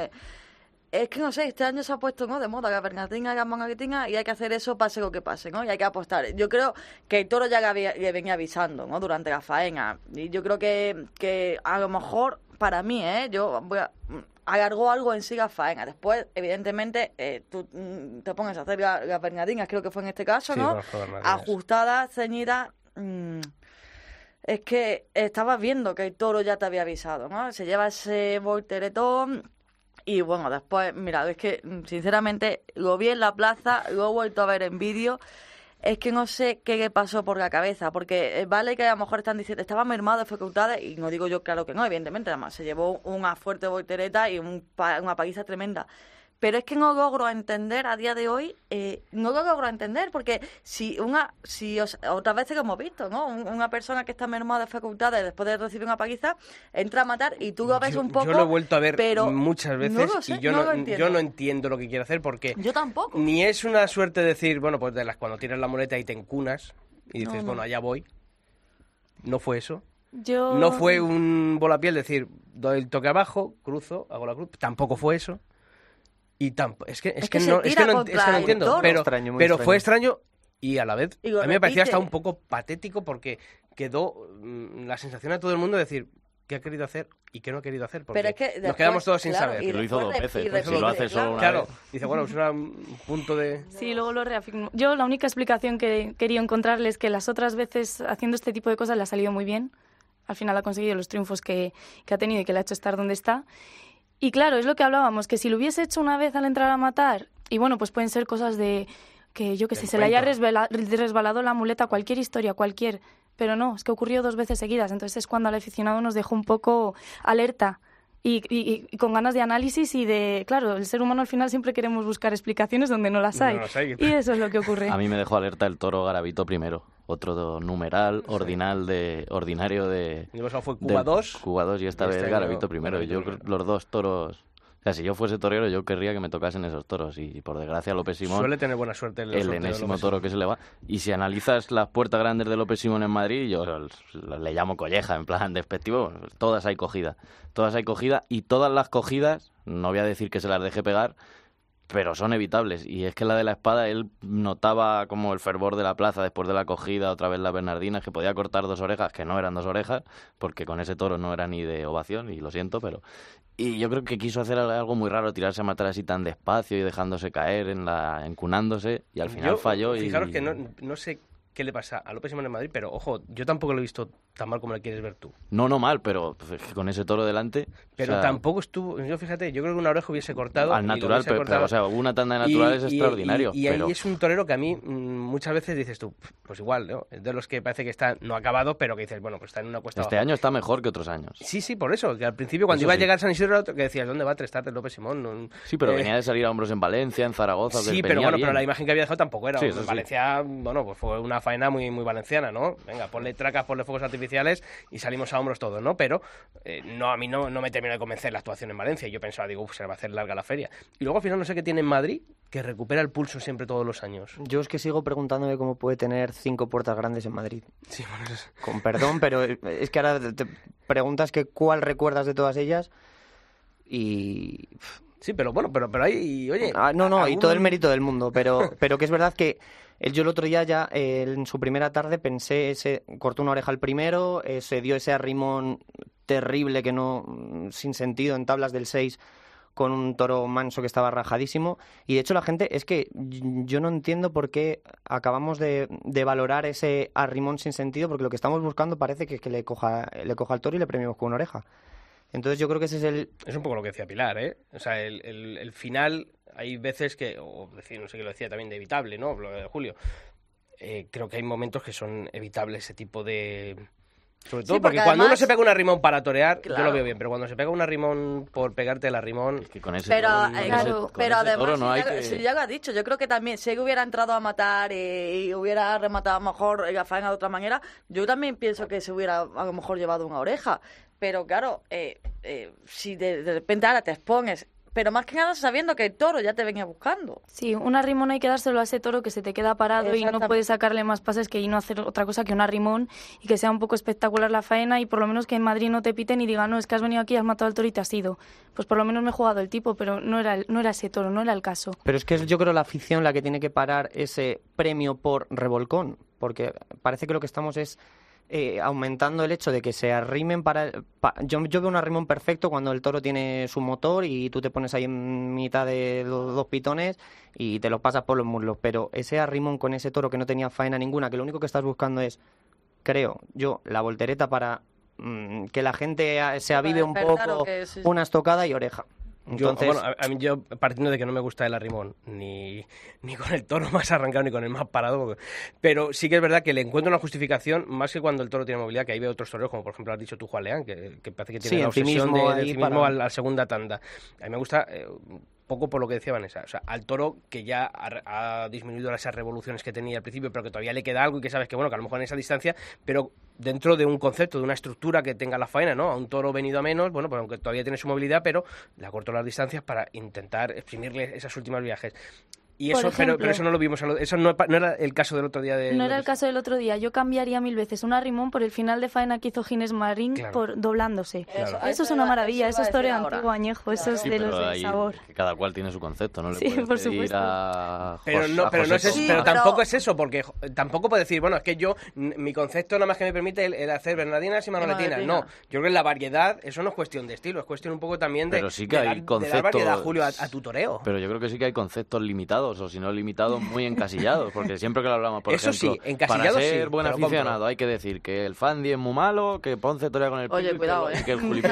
Es que no sé, este año se ha puesto ¿no? de moda la bergatinga, la mangatinga y hay que hacer eso pase lo que pase, ¿no? Y hay que apostar. Yo creo que el toro ya le, venía avisando, ¿no? Durante la faena. Y yo creo que, que a lo mejor, para mí, ¿eh? Yo voy a... alargó algo en sí la faena. Después, evidentemente, eh, tú mm, te pones a hacer la- las bergatingas, creo que fue en este caso, Sí, ¿no? Ajustadas, ceñidas... mm, es que estabas viendo que el toro ya te había avisado, ¿no? Se lleva ese volteretón y bueno, después, mira, es que mm, sinceramente lo vi en la plaza, lo he vuelto a ver en vídeo. Es que no sé qué le pasó por la cabeza, porque eh, vale que a lo mejor están diciendo, estaba mermado de facultades, y no digo yo claro que no, evidentemente, además se llevó una fuerte voltereta y un una paliza tremenda. Pero es que no logro entender a día de hoy, eh, no lo logro entender, porque si una, si os- otras veces lo hemos visto, ¿no? Un- Una persona que está mermada de facultades después de recibir una paliza, entra a matar y tú lo ves yo, un poco. yo lo he vuelto a ver pero muchas veces no lo sé, y yo no no, lo entiendo. yo no entiendo lo que quiere hacer porque Yo tampoco. ni es una suerte decir, bueno, pues de las cuando tienes la muleta y te encunas y dices, No, no. bueno, allá voy. No fue eso. Yo... No fue un volapiel decir, doy el toque abajo, cruzo, hago la cruz. Tampoco fue eso. Y tampoco. Es que, es Es que no, es que no, contra es que no el entiendo. Pero, Extraño, muy pero extraño. fue extraño y a la vez a mí me parecía hasta un poco patético porque quedó mm, la sensación a todo el mundo de decir qué ha querido hacer y qué no ha querido hacer. Porque Pero es que nos quedamos todos sin claro, saber. y lo hizo dos veces, pues si lo hace solo claro. una Claro, vez. dice, bueno, es una- un punto de... Sí, luego lo reafirmo. Yo la única explicación que quería encontrarle es que las otras veces haciendo este tipo de cosas le ha salido muy bien. Al final ha conseguido los triunfos que, que ha tenido y que le ha hecho estar donde está. Y claro, es lo que hablábamos, que si lo hubiese hecho una vez al entrar a matar, y bueno, pues pueden ser cosas de que yo que sé, se le haya resbala- resbalado la muleta, cualquier historia, cualquier. Pero no, es que ocurrió dos veces seguidas. Entonces es cuando al aficionado nos dejó un poco alerta y, y- y con ganas de análisis y de. Claro, el ser humano al final siempre queremos buscar explicaciones donde no las No hay. las hay. Y eso es lo que ocurre. A mí me dejó alerta el toro Garavito primero. Otro numeral ordinal de, ordinario de... El pasado fue Cuba 2. Cuba 2 y esta y vez este año Garavito primero. Yo los dos toros... O sea, si yo fuese torero, yo querría que me tocasen esos toros. Y por desgracia, López Simón, Suele tener buena suerte el, enésimo toro que se le va. Y si analizas las puertas grandes de López Simón en Madrid, yo le llamo colleja, en plan despectivo. Todas hay cogida. Todas hay cogida. Y todas las cogidas, no voy a decir que se las deje pegar, pero son evitables. Y es que la de la espada, él notaba como el fervor de la plaza después de la cogida, otra vez la Bernardina, que podía cortar dos orejas, que no eran dos orejas, porque con ese toro no era ni de ovación, y lo siento, pero... Y yo creo que quiso hacer algo muy raro, tirarse a matar así tan despacio y dejándose caer, en la encunándose, y al final Yo, falló. y Fijaros que no, no sé qué le pasa a López Simón en Madrid, pero ojo, yo tampoco lo he visto tan mal como le quieres ver tú. No, no mal, pero pues, con ese toro delante... Pero o sea, tampoco estuvo, yo fíjate, yo creo que una oreja hubiese cortado. Al lo natural, pero, cortado. pero, o sea, una tanda de natural es extraordinario, Y, y pero... ahí es un torero que a mí mm, muchas veces dices tú, pues igual, ¿no? Es de los que parece que está no acabado, pero que dices, bueno, pues está en una cuesta Este abajo. año está mejor que otros años. Sí, sí, por eso, que al principio cuando Eso iba a sí. llegar San Isidro, que decías, ¿dónde va a Trestarte López Simón? No- Sí, pero eh, venía de salir a hombros en Valencia, en Zaragoza. Sí, pero bueno, bien. pero la imagen que había dejado tampoco era. Sí, En sí. Valencia, bueno, pues fue una faena muy, muy valenciana, ¿no? Venga, ponle tracas, ponle fuegos artificiales y salimos a hombros todos, ¿no? Pero eh, no, a mí no, no me terminó de convencer la actuación en Valencia. Yo pensaba, digo, "Uf, se va a hacer larga la feria. Y luego al final no sé qué tiene en Madrid, que recupera el pulso siempre todos los años. Yo es que sigo preguntándome cómo puede tener cinco puertas grandes en Madrid. Sí, bueno, eso es- Con perdón, pero es que ahora te preguntas que cuál recuerdas de todas ellas y... Sí, pero bueno, pero, pero ahí, oye... Ah, no, no, y todo el mérito del mundo, pero, pero que es verdad que yo el otro día ya, eh, en su primera tarde, pensé, se cortó una oreja al primero, eh, se dio ese arrimón terrible que no, mm, sin sentido, en tablas del 6, con un toro manso que estaba rajadísimo. Y de hecho la gente, es que yo no entiendo por qué acabamos de, de valorar ese arrimón sin sentido, porque lo que estamos buscando parece que es que le coja, le coja al toro y le premiemos con una oreja. Entonces yo creo que ese es el, Es un poco lo que decía Pilar, ¿eh? O sea, el, el- el final, hay veces que, o decir, no sé qué lo decía también de evitable, ¿no? Lo de Julio. Eh, creo que hay momentos que son evitables ese tipo de... Sobre todo Sí, porque, porque cuando uno se pega un arrimón para torear, yo lo veo bien, pero cuando se pega un arrimón por pegarte el arrimón... Es que con ese Pero, toro, eh, con ese- claro, con pero ese además, toro no si ya, que... si ya lo ha dicho, yo creo que también, si él hubiera entrado a matar eh, y hubiera rematado a lo mejor la faena de otra manera, yo también pienso que se hubiera a lo mejor llevado una oreja. Pero claro, eh, eh, si de, de repente ahora te expones pero más que nada sabiendo que el toro ya te venía buscando. Sí, un arrimón hay que dárselo a ese toro que se te queda parado y no puedes sacarle más pases que y no hacer otra cosa que un arrimón y que sea un poco espectacular la faena y por lo menos que en Madrid no te piten y digan, no, es que has venido aquí, has matado al toro y te has ido. Pues por lo menos me he jugado el tipo, pero no era, el- no era ese toro, no era el caso. Pero es que es yo creo la afición la que tiene que parar ese premio por revolcón, porque parece que lo que estamos es eh, aumentando el hecho de que se arrimen para... pa- yo, yo veo un arrimón perfecto cuando el toro tiene su motor y tú te pones ahí en mitad de los dos pitones y te los pasas por los muslos, pero ese arrimón con ese toro que no tenía faena ninguna, que lo único que estás buscando es, creo yo, la voltereta para mm, que la gente se avive un poco, que sí, sí. una estocada y oreja. Yo, Entonces, bueno, a, a mí yo, partiendo de que no me gusta el arrimón, ni, ni con el toro más arrancado ni con el más parado, pero sí que es verdad que le encuentro una justificación más que cuando el toro tiene movilidad, que ahí veo otros toreros, como por ejemplo has dicho tú, Juan Leán, que, que parece que tiene Sí, la obsesión de, de ahí encimismo para- al- a la segunda tanda. A mí me gusta eh, poco por lo que decía Vanessa, o sea, al toro que ya ha, ha disminuido esas revoluciones que tenía al principio, pero que todavía le queda algo y que sabes que, bueno, que a lo mejor en esa distancia, pero dentro de un concepto, de una estructura que tenga la faena, ¿no? A un toro venido a menos, bueno, pues aunque todavía tiene su movilidad, pero le acorto las distancias para intentar exprimirle esas últimas viajes. Y eso, pero, ejemplo- pero eso no lo vimos, eso no, no era el caso del otro día de... No era el caso del otro día. Yo cambiaría mil veces un arrimón por el final de faena que hizo Ginés Marín Claro. por doblándose. Claro. Eso, es una maravilla, eso es toreo antiguo añejo, eso es Sí, de los pero del sabor. cada cual tiene su concepto, no le Sí, por supuesto. a Pero no, a pero no es eso, pero pero- tampoco es eso, porque tampoco puedo decir, bueno, es que yo, mi concepto nada más que me permite el, el hacer bernardinas y manoletinas. No, yo creo que la variedad, eso no es cuestión de estilo, es cuestión un poco también de, Pero sí que de hay dar, de dar conceptos- variedad, Julio, a, a tu toreo. Pero yo creo que sí que hay conceptos limitados, o si no limitados, muy encasillados, porque siempre que lo hablamos, por Eso sí, ejemplo, para encasillados ser sí, buen compro. aficionado hay que decir que el Fandi es muy malo, que Ponce torea con el Oye, pico y que cuidado, y ¿eh? que el Julipe-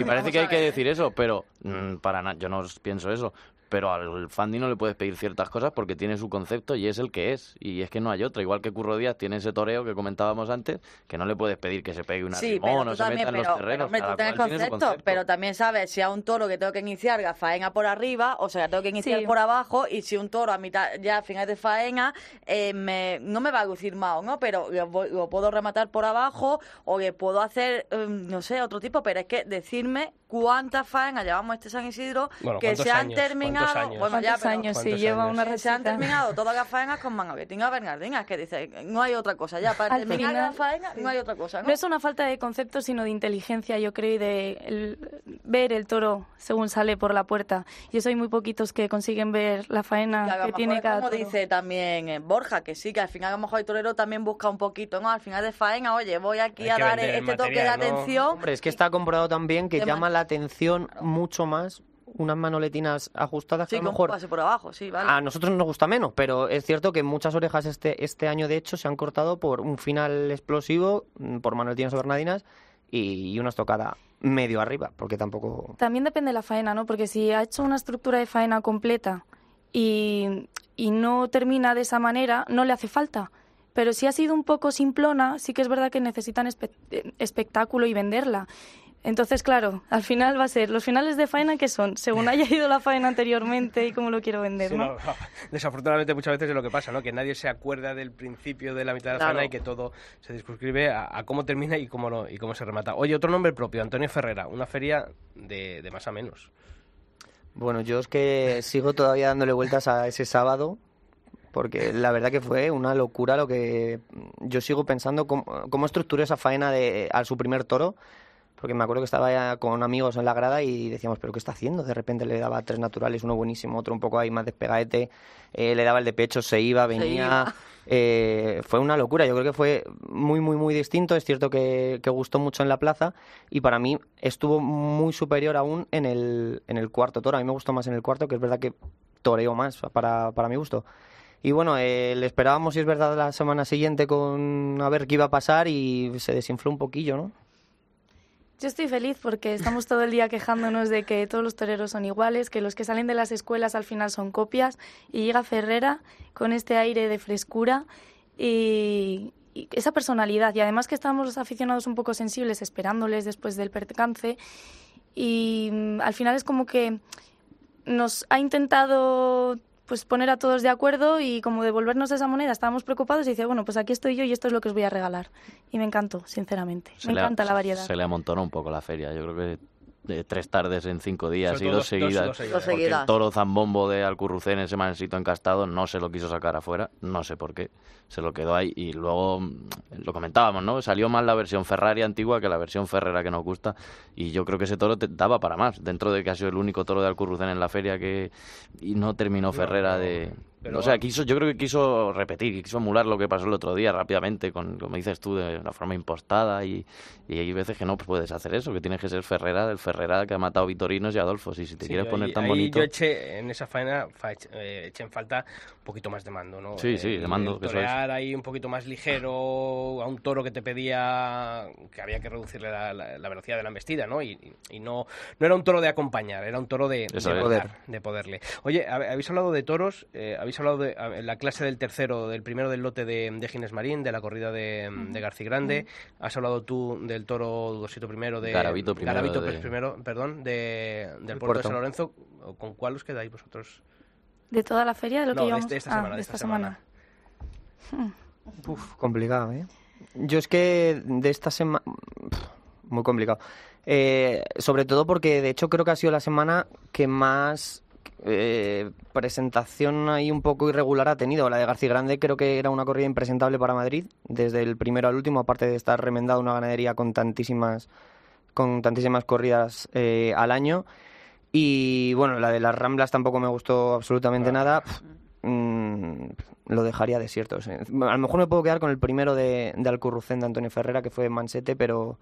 Y parece Vamos que hay que decir eso, pero mm, para nada, yo no pienso eso. Pero al Fandi no le puedes pedir ciertas cosas porque tiene su concepto y es el que es. Y es que no hay otra. Igual que Curro Díaz tiene ese toreo que comentábamos antes, que no le puedes pedir que se pegue una Sí, pero o se también, meta en pero, los pero, terrenos. hombre, tú concepto, concepto. pero también sabes si a un toro que tengo que iniciar la faena por arriba o sea, tengo que iniciar Sí. por abajo y si un toro a mitad, ya a final de faena, eh, me, no me va a lucir mal, ¿no? Pero lo, lo puedo rematar por abajo o le puedo hacer, eh, no sé, otro tipo, pero es que decirme cuántas faenas llevamos este San Isidro Bueno, que ¿cuántos se han años? terminado, ¿Cuántos años? bueno, ya, ¿Cuántos pero- años? Sí, ¿cuántos lleva años? una que se han receta. terminado todas las faenas con manoletinas bernardinas, que dice, no hay otra cosa, ya para Al terminar final, la faena no hay otra cosa, ¿no? No es una falta de concepto, sino de inteligencia, yo creo, y de el- ver el toro según sale por la puerta. Yo soy muy poquitos que consiguen ver la faena lo que tiene cada como toro. dice también eh, Borja, que sí, que al final a lo mejor el torero también busca un poquito, ¿no? Al final de faena, oye, voy aquí Hay a dar este toque de material, ¿no? atención. Hombre, es que está comprobado también que Tema- llama la atención mucho más unas manoletinas ajustadas que a lo mejor pase por abajo, sí, vale. a nosotros nos gusta menos, pero es cierto que muchas orejas este, este año de hecho se han cortado por un final explosivo, mm, por manoletinas o bernardinas y, y una estocada medio arriba, porque tampoco... También depende de la faena, ¿no? Porque si ha hecho una estructura de faena completa y, y no termina de esa manera, no le hace falta. Pero si ha sido un poco simplona, sí que es verdad que necesitan espe- eh, espectáculo y venderla. Entonces, claro, al final va a ser los finales de faena que son, según haya ido la faena anteriormente y cómo lo quiero vender, Sí, ¿no? no, desafortunadamente muchas veces es lo que pasa, ¿no? Que nadie se acuerda del principio de la mitad de la Claro. faena y que todo se circunscribe a, a cómo termina y cómo, no, y cómo se remata. Oye, otro nombre propio, Antonio Ferrera, una feria de, de más a menos. Bueno, yo es que sigo todavía dándole vueltas a ese sábado, porque la verdad que fue una locura lo que yo sigo pensando cómo, cómo estructuró esa faena de, a su primer toro, porque me acuerdo que estaba ya con amigos en la grada y decíamos, pero ¿qué está haciendo? De repente le daba tres naturales, uno buenísimo, otro un poco ahí más despegadete, eh, le daba el de pecho, se iba, venía... iba. eh, fue una locura, yo creo que fue muy, muy, muy distinto. Es cierto que, que gustó mucho en la plaza y para mí estuvo muy superior aún en el, en el cuarto toro. A mí me gustó más en el cuarto, que es verdad que toreó más para, para mi gusto. Y bueno, eh, le esperábamos, si es verdad, la semana siguiente con a ver qué iba a pasar y se desinfló un poquillo, ¿no? Yo estoy feliz porque estamos todo el día quejándonos de que todos los toreros son iguales, que los que salen de las escuelas al final son copias. Y llega Ferrera con este aire de frescura y, esa personalidad. Y además que estamos los aficionados un poco sensibles esperándoles después del percance. Y mm, al final es como que nos ha intentado pues poner a todos de acuerdo y como devolvernos esa moneda. Estábamos preocupados y dice bueno pues aquí estoy yo y esto es lo que os voy a regalar y me encantó sinceramente. Se me le, encanta la variedad. Se le amontonó un poco la feria. Yo creo que de tres tardes en cinco días Sobre y todo dos, dos- seguidas. dos seguidas. Dos porque seguidas. el toro zambombo de Alcurrucén, ese mansito encastado, no se lo quiso sacar afuera, no sé por qué, se lo quedó ahí y luego mm, lo comentábamos, ¿no? Salió más la versión Ferrari antigua que la versión Ferrera que nos gusta y yo creo que ese toro te daba para más, dentro de que ha sido el único toro de Alcurrucén en la feria que y no terminó Ferrera de... pero- o sea, quiso, yo creo que quiso repetir, quiso emular lo que pasó el otro día rápidamente, con, como dices tú, de una forma impostada y, y hay veces que no puedes hacer eso, que tienes que ser Ferrera, del Ferrera que ha matado Vitorinos y a Adolfos y si te Sí, quieres yo poner ahí- tan ahí bonito... yo eché en esa faena fa- eché, eh, eché en falta un poquito más de mando, ¿no? Sí, sí, de mando, que ahí un poquito más ligero a un toro que te pedía que había que reducirle la, la- la velocidad de la embestida, ¿no? Y, y no, no era un toro de acompañar, era un toro de, de poder, de poderle. Oye, hab- habéis hablado de toros, eh, habéis hablado de a- la clase del tercero, del primero del lote de, de Gines Marín, de la corrida de, de Garci Grande. Has hablado tú del toro Dudosito primero de Garavito primero Garavito, de- primero, perdón, de, del puerto, de. San Lorenzo. ¿Con cuál os quedáis vosotros? De toda la feria, de lo No, que de llevamos. este- esta Ah, semana, de de esta esta semana. Uf, complicado, ¿eh? Yo es que de esta semana... Muy complicado. Eh, sobre todo porque, de hecho, creo que ha sido la semana que más eh, presentación ahí un poco irregular ha tenido. La de García Grande creo que era una corrida impresentable para Madrid, desde el primero al último, aparte de estar remendada una ganadería con tantísimas, con tantísimas corridas eh, al año. Y bueno, la de las Ramblas tampoco me gustó absolutamente nada. Pff, mm, lo dejaría desierto. o sea, A lo mejor me puedo quedar con el primero de, de Alcurrucén de Antonio Ferrera, que fue Mansete, pero,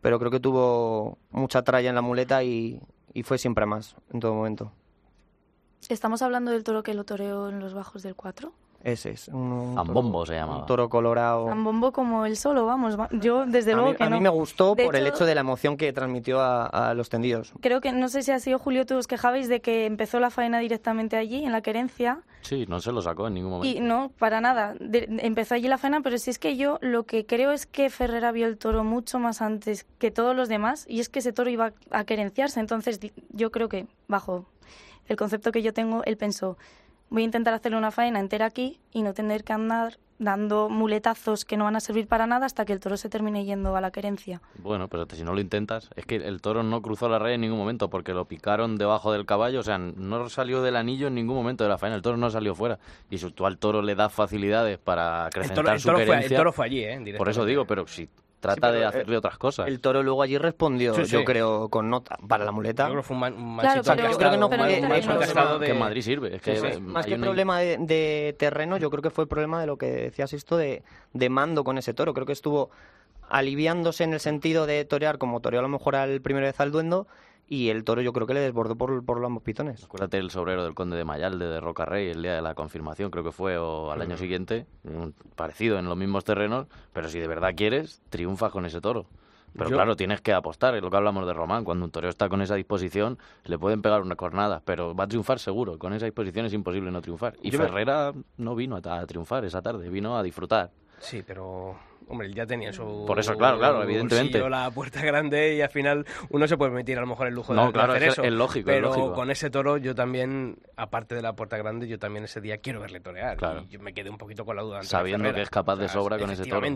pero creo que tuvo mucha tralla en la muleta y, y fue siempre más en todo momento. Estamos hablando del toro que lo toreó en los bajos del 4. Ese es. Un, un Zambombo toro- se llamaba. Un toro colorado. Tan bombo como el solo, vamos. va- Yo, desde a luego mí, que a mí no. me gustó De por el hecho- hecho de la emoción que transmitió a, a los tendidos. Creo que, no sé si ha sido Julio, tú os quejabais de que empezó la faena directamente allí, en la querencia, Sí, no se lo sacó en ningún momento. y no, para nada. De- empezó allí la faena, pero si es que yo lo que creo es que Ferrera vio el toro mucho más antes que todos los demás, y es que ese toro iba a querenciarse. Entonces, yo creo que, bajo el concepto que yo tengo, él pensó, voy a intentar hacerle una faena entera aquí y no tener que andar dando muletazos que no van a servir para nada hasta que el toro se termine yendo a la querencia. Bueno, pero si no lo intentas, es que el toro no cruzó la raya en ningún momento porque lo picaron debajo del caballo, o sea, no salió del anillo en ningún momento de la faena, el toro no salió fuera. Y si tú al toro le das facilidades para El acrecentar toro, el su toro fue, el toro fue allí, ¿eh? por eso digo, pero si trata Sí, de eh, hacerle otras cosas. El toro luego allí respondió, Sí, sí. yo creo, con nota para la muleta. Yo creo que fue un, man- un Claro, mansito pero- encastado, yo creo que no un fue- un de- en Madrid sirve. Es que Sí, sí. Más que una- problema de, de terreno, yo creo que fue el problema de lo que decías esto de, de mando con ese toro. Creo que estuvo aliviándose en el sentido de torear como toreó a lo mejor al primero de Zalduendo y el toro yo creo que le desbordó por, por los ambos pitones. Acuérdate el sobrero del conde de Mayalde, de Roca Rey, el día de la confirmación, creo que fue, o al año siguiente, parecido en los mismos terrenos, pero si de verdad quieres, triunfas con ese toro. Pero Yo- claro, tienes que apostar, es lo que hablamos de Román, cuando un toreo está con esa disposición, le pueden pegar una cornada, pero va a triunfar seguro, con esa disposición es imposible no triunfar. Y Yo me- Ferrera no vino a, a triunfar esa tarde, vino a disfrutar. Sí, pero hombre, él ya tenía su Por eso, claro, claro, evidentemente. bolsillo, la puerta grande y al final uno se puede permitir a lo mejor el lujo de, No, de claro, hacer es- eso. es lógico, es Pero lógico. con ese toro yo también, aparte de la puerta grande, yo también ese día quiero verle torear. Claro. Y yo me quedé un poquito con la duda. Sabiendo Ferrera. que es capaz de sobra con ese toro.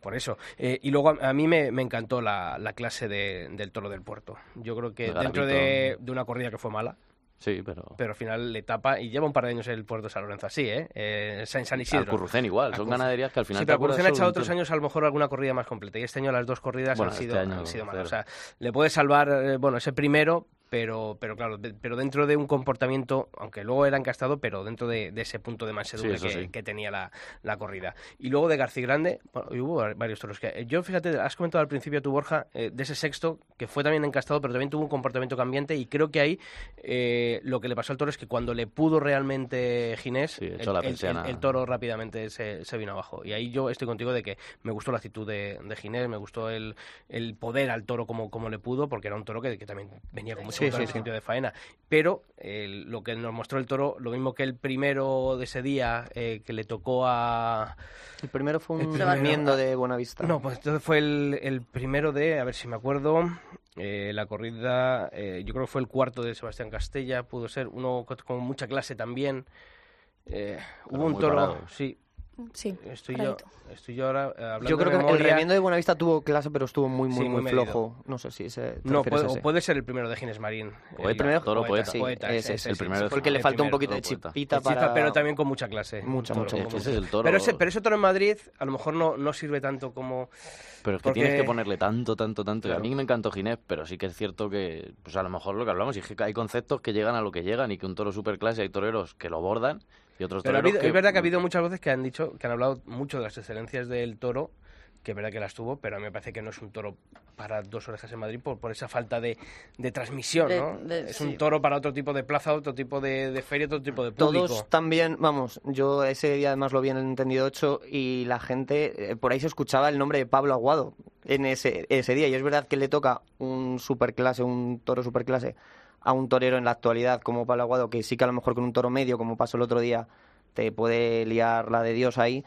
por eso. Eh, y luego a, a mí me, me encantó la, la clase de- del toro del puerto. Yo creo que De dentro de, de una corrida que fue mala, Sí, pero... pero al final le tapa y lleva un par de años el puerto de San Lorenzo así, ¿eh? eh San, San Isidro. Alcurrucén igual, son Alcurrucén. ganaderías que al final Sí, pero Alcurrucén ha echado otros años a lo mejor alguna corrida más completa y este año las dos corridas Bueno, han, este sido, año, han sido malas. O sea, le puede salvar, eh, bueno, ese primero, pero, pero claro, de- pero dentro de un comportamiento, aunque luego era encastado, pero dentro de, de ese punto de mansedumbre Sí, que, sí. que tenía la, la corrida. Y luego de García Grande, bueno, y hubo varios toros que... eh, Yo, fíjate, has comentado al principio tu Borja, eh, de ese sexto, que fue también encastado, pero también tuvo un comportamiento cambiante y creo que ahí eh, lo que le pasó al toro es que cuando le pudo realmente Ginés, Sí, el, la el- el- persiana. el toro rápidamente se, se vino abajo. Y ahí yo estoy contigo de que me gustó la actitud de, de Ginés, me gustó el, el poder al toro como, como le pudo, porque era un toro que, que también venía con mucho Sí, motor sí, sí. de faena. Pero lo que nos mostró el toro, lo mismo que el primero de ese día que le tocó a... El primero fue un enmiendo de Buenavista. No, pues entonces fue el, el primero de, a ver si me acuerdo, eh, la corrida, eh, yo creo que fue el cuarto de Sebastián Castella, pudo ser uno co- con mucha clase también. Eh, hubo un toro, parado. sí, sí. Estoy yo, estoy yo ahora eh, hablando Yo creo de que el memoria. remiendo de Buenavista tuvo clase, pero estuvo muy, muy, Sí, muy, muy flojo. No sé si ese. te No, puede, o puede ser el primero de Gines Marín. El primero, toro poeta. Sí, poeta, ese, ese, el primero Porque le el falta un poquito de chipita Chispa, para... pero también con mucha clase. Mucha, mucha, Ese es el toro. Pero ese, pero ese toro en Madrid a lo mejor no, no sirve tanto como... Pero es que Porque- tienes que ponerle tanto, tanto, tanto. Claro. a mí me encantó Ginés, pero sí que es cierto que, pues a lo mejor lo que hablamos, y es que hay conceptos que llegan a lo que llegan y que un toro superclase hay toreros que lo bordan y otros Pero ha habido- que... es verdad que ha habido muchas voces que han dicho, que han hablado mucho de las excelencias del toro, que es verdad que las tuvo, pero a mí me parece que no es un toro para dos orejas en Madrid por, por esa falta de, de transmisión, De- ¿no? de- es sí. un toro para otro tipo de plaza, otro tipo de, de feria, otro tipo de público. Todos también, vamos, yo ese día además lo vi en el entendido 8 y la gente, eh, por ahí se escuchaba el nombre de Pablo Aguado en ese, ese día y es verdad que le toca un superclase, un toro superclase a un torero en la actualidad como Pablo Aguado, que sí que a lo mejor con un toro medio, como pasó el otro día, te puede liar la de Dios ahí,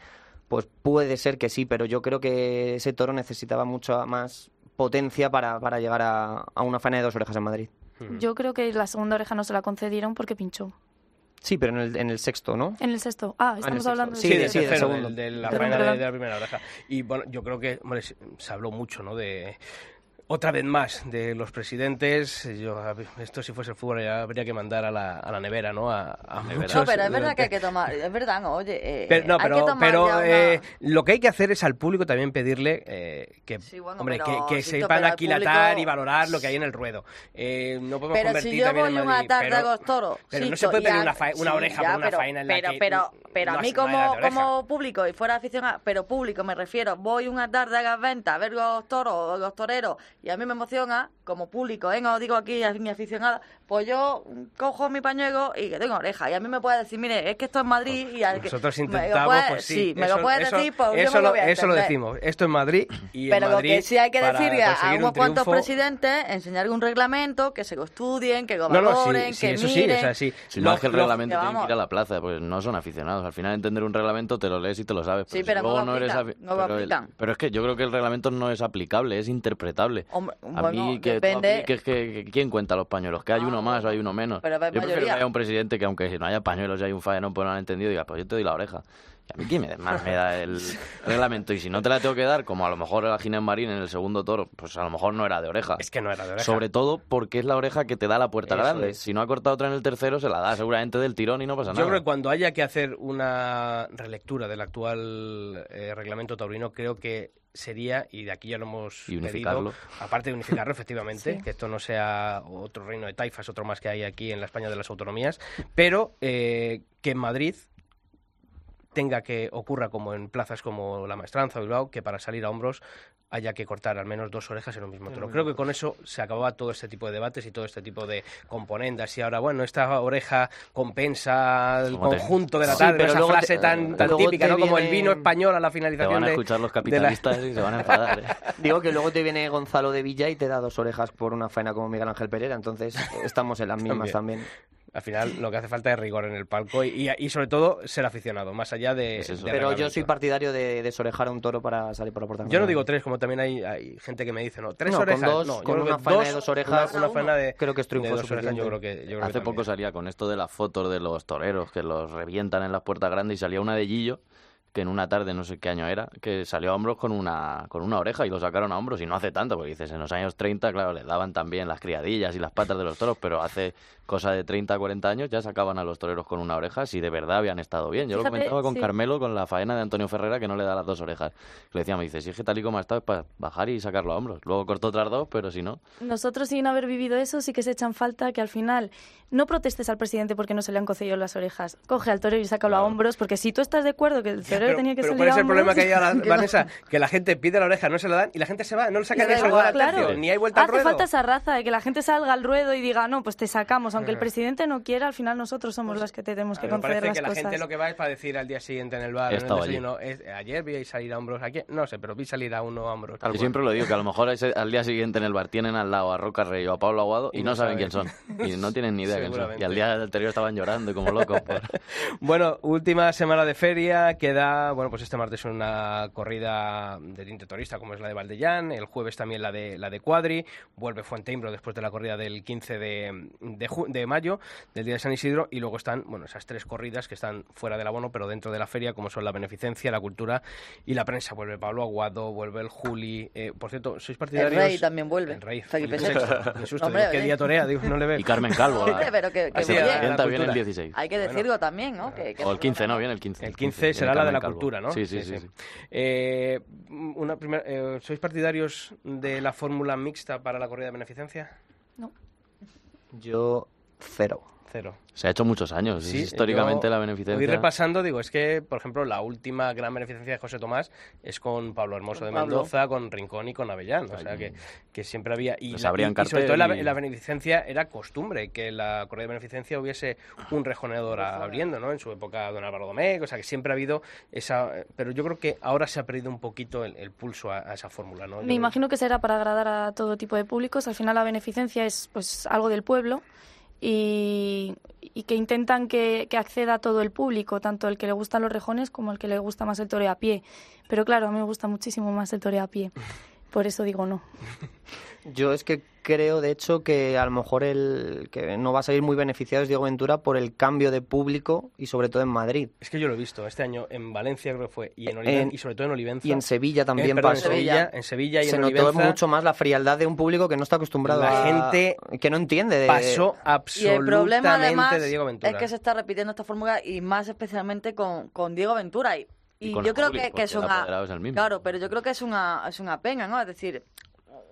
pues puede ser que sí, pero yo creo que ese toro necesitaba mucha más potencia para, para llegar a, a una faena de dos orejas en Madrid. Yo creo que la segunda oreja no se la concedieron porque pinchó. Sí, pero en el, en el sexto, ¿no? En el sexto. Ah, el estamos sexto. hablando de Sí, Sí, de- del sí, segundo. de la Perdón, faena de, perdón. de la primera oreja. Y bueno, yo creo que hombre, se habló mucho, ¿no? De otra vez más de los presidentes. Yo, esto si fuese el fútbol ya habría que mandar a la, a la nevera, ¿no? A, a muchos No, pero es verdad que hay que tomar, es verdad, no, oye, eh, Pero, no, hay que pero, tomar pero una- eh, lo que hay que hacer es al público también pedirle eh, que, Sí, bueno, hombre, pero, que, sepan aquilatar público- y valorar lo que hay en el ruedo. Eh, no podemos Pero convertir si yo también voy en Madrid, pero- a pero no se puede pedir una, fa- una sí, oreja ya, por una pero, faena en la pero, que pero, pero no a mí como, como público y fuera aficionado, pero público me refiero, voy una tarde a Gasventa a ver los toros los toreros y a mí me emociona, como público, ¿eh? no digo aquí a mi aficionada, pues yo cojo mi pañuelo y que tengo oreja y a mí me puede decir, mire, es que esto es Madrid y al que Nosotros me lo intentamos, puede- pues sí. me eso- lo puedes eso- decir, pues yo eso me lo lo, voy a eso lo decimos. Esto en Madrid y Pero en lo Madrid que sí hay que decirle a unos un cuantos presidentes, enseñarle un reglamento, que se lo estudien, que lo No, no, valoren, sí, sí, que eso miren. sí, o sea, sí. Si no, Lo- es que el lo- reglamento que tiene que ir a la plaza, pues no son aficionados. Al final, entender un reglamento te lo lees y te lo sabes. Sí, si pero no luego lo no eres afi- no lo pero, el- pero es que yo creo que el reglamento no es aplicable, es interpretable. Hombre, A bueno, mí que depende. apliques que, que- ¿quién cuenta los pañuelos? ¿Que hay Ah, uno más o hay uno menos? Pero yo prefiero que haya un presidente que aunque no haya pañuelos y hay un faenón pues no han entendido, diga, pues yo te doy la oreja. Y a mí quién me, más me da el reglamento. Y si no te la tengo que dar, como a lo mejor la Ginés Marín en el segundo toro, pues a lo mejor no era de oreja. Es que no era de oreja. Sobre todo porque es la oreja que te da la puerta Eso grande. es. Si no ha cortado otra en el tercero, se la da seguramente del tirón y no pasa Yo nada. creo que cuando haya que hacer una relectura del actual eh, reglamento taurino, creo que sería, y de aquí ya lo hemos Y unificarlo. pedido, aparte de unificarlo efectivamente, Sí. que esto no sea otro reino de taifas, otro más que hay aquí en la España de las autonomías, pero eh, que en Madrid tenga que ocurra como en plazas como la Maestranza o Bilbao, que para salir a hombros haya que cortar al menos dos orejas en un mismo toro. Creo que con eso se acababa todo este tipo de debates y todo este tipo de componendas. Y ahora, bueno, esta oreja compensa el te- conjunto de la Sí, tarde, pero esa luego frase te- tan, tan luego típica, te ¿no? Como el vino español a la Te finalización van a de... escuchar los la- capitalistas y se van a enfadar. ¿eh? Digo que luego te viene Gonzalo de Villa y te da dos orejas por una faena como Miguel Ángel Pereira, entonces estamos en las mismas también. Al final lo que hace falta es rigor en el palco y, y- y sobre todo ser aficionado, más allá de... Es eso. del Pero yo soy partidario de desorejar a un toro para salir por la puerta. Yo no digo tres, como también hay, hay gente que me dice, no, tres No, con orejas. dos, no, con que una faena de dos orejas, Una, una faena de, creo que es triunfo de dos orejas, yo creo que, yo creo que Hace poco también. salía con esto de las fotos de los toreros que los revientan en las puertas grandes y salía una de Gillo que en una tarde, no sé qué año era, que salió a hombros con una, con una oreja y lo sacaron a hombros y no hace tanto, porque dices, en los años 30, claro, les daban también las criadillas y las patas de los toros, pero hace cosa de 30, 40 años ya sacaban a los toreros con una oreja si de verdad habían estado bien. Yo lo Fíjate, comentaba con sí. Carmelo con la faena de Antonio Ferrera que no le da las dos orejas. Le decía, me dice, si es que tal y como ha estado es para bajar y sacarlo a hombros. Luego cortó otras dos, pero si no... Nosotros, sin haber vivido eso, sí que se echan falta que al final no protestes al presidente porque no se le han cocido las orejas. Coge al torero y sácalo a hombros, porque si tú estás de acuerdo que el Ya, pero, tenía que pero salir ¿cuál es el problema que hay ahora, Que Vanessa? Que la gente pide la oreja, no se la dan y la gente se va, no le sacan ni al claro. ni hay vuelta al Hace ruedo. falta esa raza de que la gente salga al ruedo y diga, no, pues te sacamos. Aunque el presidente no quiera, al final nosotros somos los que te tenemos que conceder parece las que la cosas. gente lo que va es para decir al día siguiente en el bar, en el desayuno, es- ayer vi salir a hombros, aquí, no sé, pero vi salir a uno a hombros. Yo siempre lo digo, que a lo mejor ese- al día siguiente en el bar tienen al lado a Roca Rey o a Pablo Aguado y, Y no, no saben quién son. Y no tienen ni idea quién son. Y al día anterior estaban llorando y como locos. por- Bueno, última semana de feria, queda bueno, pues este martes una corrida de tinte turista como es la de Valdellán, el jueves también la de la de Cuadri, vuelve Fuenteimbro después de la corrida del 15 de, de, de, mayo, del día de San Isidro, y luego están, bueno, esas tres corridas que están fuera del abono, pero dentro de la feria, como son la beneficencia, la cultura y la prensa. Vuelve Pablo Aguado, vuelve el Juli. Eh, por cierto, ¿sois partidarios? El Rey también vuelve. El Rey. Me susto, Hombre, ¿qué día torea? Digo, no le veo. Y Carmen Calvo. la- Pero que, que Así bien. bien, también el cultura. 16. Hay que decirlo también, ¿no? Que, que O el 15, ¿no? Viene el 15. El 15 Viene será la de la Calvo. cultura, ¿no? Sí, sí, sí. sí. Eh, una primera, eh, ¿Sois partidarios de la fórmula mixta para la corrida de beneficencia? Yo, cero. Cero. Se ha hecho muchos años. Sí, históricamente yo la Voy beneficencia. repasando, digo, es que, por ejemplo, la última gran beneficencia de José Tomás es con Pablo Hermoso de Pablo. Mendoza, con Rincón y con Avellán. O sea, que, que siempre había... Y, Pues la- abrían y- y sobre todo en la, y- en la beneficencia era costumbre que la corrida de beneficencia hubiese un rejoneador abriendo, ¿no? En su época don Álvaro Domecq, o sea, que siempre ha habido esa... Pero yo creo que ahora se ha perdido un poquito el, el pulso a, a esa fórmula, ¿no? Yo- Me imagino que será para agradar a todo tipo de públicos. Al final la beneficencia es pues algo del pueblo y, y que intentan que, acceda a todo el público, tanto el que le gustan los rejones como el que le gusta más el toreo a pie. Pero claro, a mí me gusta muchísimo más el toreo a pie. Por eso digo no. Yo es que creo, de hecho, que a lo mejor el que no va a salir muy beneficiado es Diego Ventura por el cambio de público y sobre todo en Madrid. Es que yo lo he visto este año en Valencia, creo que fue, y, en Oliven- En- y sobre todo en Olivenza. Y en Sevilla también Eh, perdón, pasó. En Sevilla, en Sevilla y Se en notó Olivenza mucho más la frialdad de un público que no está acostumbrado La a... gente que no entiende de... pasó Y absolutamente el problema además de Diego Ventura. es que se está repitiendo esta fórmula y más especialmente con, con Diego Ventura. Y, Y yo creo público, que, es una... Claro, pero yo creo que es una, es una pena, ¿no? Es decir,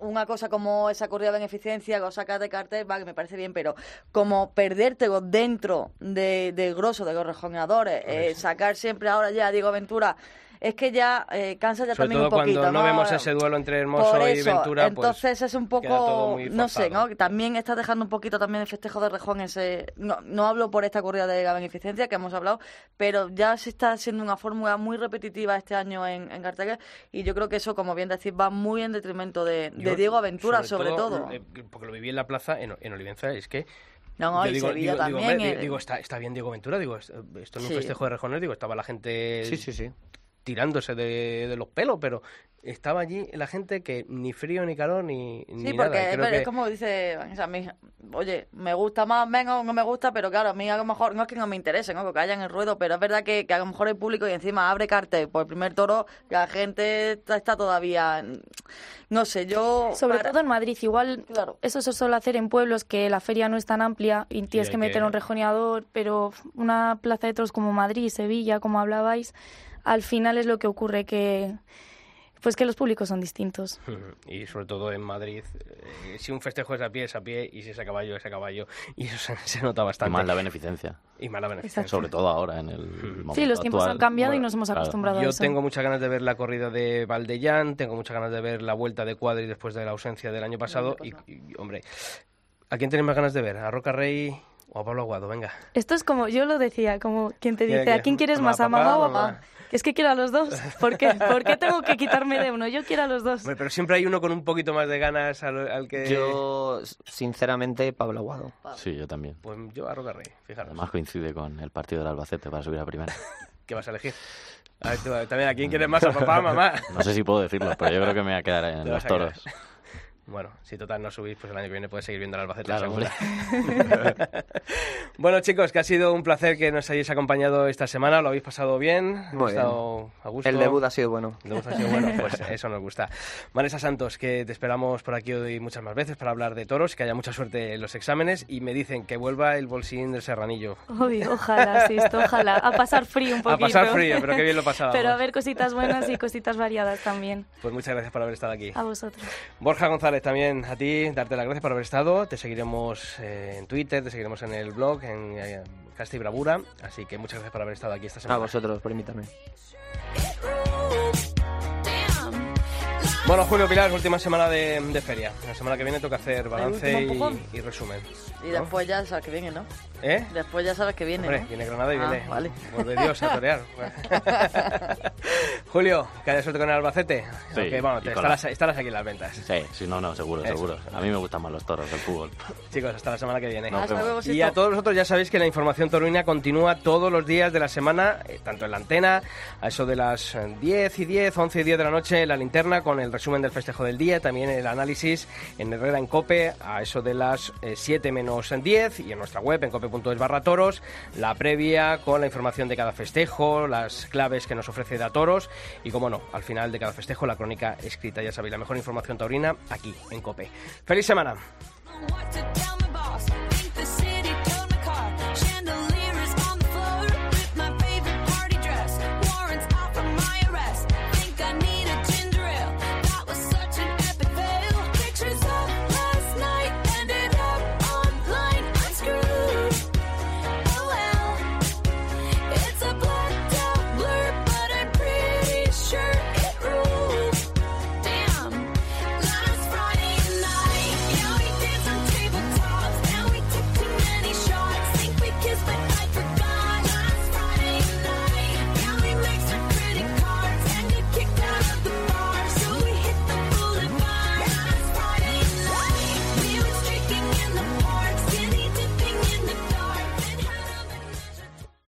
una cosa como esa corrida de beneficencia, que os sacas de cartel, va, que me parece bien, pero como perderte dentro de, del grosso de los rejoneadores, eh, sacar siempre ahora ya Diego Ventura, es que ya eh, cansa ya Sobre también todo un poquito, cuando no, ¿no? vemos ese duelo entre Hermoso Por y Ventura, pues entonces es un poco, no sé. ¿no? Que También está dejando un poquito también el festejo de Rejón ese, no, no hablo por esta corrida de la beneficencia que hemos hablado, pero ya se está haciendo una fórmula muy repetitiva este año en, en Cartagena y yo creo que eso, como bien decís, va muy en detrimento de, de Yo, Diego Aventura, sobre, todo. eh, porque lo viví en la plaza, en, en Olivenza, es que... No, no, yo y digo, Sevilla digo, digo, también, hombre, eh. digo, está, está bien Diego Ventura, digo, esto esto en un Sí. festejo de rejones, digo, estaba la gente Sí, sí, sí. Tirándose de, de los pelos, pero estaba allí la gente que ni frío, ni calor, ni, Sí, ni porque nada. es, que- como dice, o sea, a mí, oye, me gusta más, menos, no me gusta, pero claro, a mí a lo mejor, no es que no me interese, ¿no? Porque haya en el ruedo, pero es verdad que, que a lo mejor el público y encima abre cartel por el primer toro, la gente está, está todavía, no sé, yo... Sobre para- todo en Madrid, igual Claro. eso se suele hacer en pueblos que la feria no es tan amplia y tienes que meter que- un rejoneador, pero una plaza de toros como Madrid, Sevilla, como hablabais, al final es lo que ocurre que pues que los públicos son distintos. Y sobre todo en Madrid, eh, si un festejo es a pie, es a pie, y si es a caballo, es a caballo. Y eso se, se nota Y bastante. más la beneficencia. Y más la beneficencia. Exacto. Sobre todo ahora, en el momento Sí, los tiempos actual. han cambiado y nos hemos claro. acostumbrado a Yo eso. tengo muchas ganas de ver la corrida de Valdellán, tengo muchas ganas de ver la vuelta de Cuadri después de la ausencia del año pasado. Y, y, hombre, ¿a quién tenéis más ganas de ver? ¿A Roca Rey o a Pablo Aguado? Venga. Esto es como, yo lo decía, como quien te ¿Qué- dice? ¿a quién quieres ¿Mamá, más, a papá, mamá o a mamá? papá? Es que quiero a los dos. ¿Por qué? ¿Por qué tengo que quitarme de uno? Yo quiero a los dos. Pero siempre hay uno con un poquito más de ganas al, al que... Yo, sinceramente, Pablo Aguado. Sí, yo también. Pues yo a Roca Rey, fijaros. Además coincide con el partido del Albacete para subir a primera. ¿Qué vas a elegir? A ver, tú, también, ¿a quién quieres más? ¿A papá, mamá? No sé si puedo decirlo, pero yo creo que me voy a quedar en Te los a toros. Bueno, si total no subís, pues el año que viene puedes seguir viendo el Albacete Claro, bueno, chicos, que ha sido un placer que nos hayáis acompañado esta semana. ¿Lo habéis pasado bien? Muy ¿Ha estado a gusto? El debut ha sido bueno. El debut ha sido bueno, pues eso nos gusta. Vanessa Santos, que te esperamos por aquí hoy muchas más veces para hablar de toros, que haya mucha suerte en los exámenes y me dicen que vuelva el bolsín del serranillo. Uy, ojalá, sí, esto, ojalá. A pasar frío un A poquito. pasar frío, pero qué bien lo pasábamos. Pero a ver cositas buenas y cositas variadas también. Pues muchas gracias por haber estado aquí. A vosotros. Borja González, también a ti, darte las gracias por haber estado. Te seguiremos eh, en Twitter, te seguiremos en el blog, en eh, Casta y Bravura. Así que muchas gracias por haber estado aquí esta semana. A vosotros, por invitarme. Bueno, Julio Pilar, última semana de, de feria. La semana que viene toca hacer balance y, y resumen. Y ¿no? después ya sabes que viene, ¿no? ¿Eh? Después ya sabes que viene, Hombre, ¿no? viene Granada y Ah, viene. vale. Vuelve Dios a torear. Julio, que haya suerte con el Albacete. Sí, Aunque, bueno, te estarás, estarás aquí en las ventas. Sí, sí, no, no, seguro, Eso. seguro. A mí me gustan más los toros, el fútbol. Chicos, hasta la semana que viene. Nos vemos. y a todos vosotros ya sabéis que la información toruina continúa todos los días de la semana, eh, tanto en la antena, a eso de las eh, 10 y 10, 11 y 10 de la noche, en la linterna, con el resumen del festejo del día, también el análisis en Herrera en Cope, a eso de las eh, 7 menos 10, y en nuestra web, en cope.es barra toros, la previa con la información de cada festejo, las claves que nos ofrece Da Toros, y como no, al final de cada festejo, la crónica escrita, ya sabéis, la mejor información taurina aquí en Cope. ¡Feliz semana!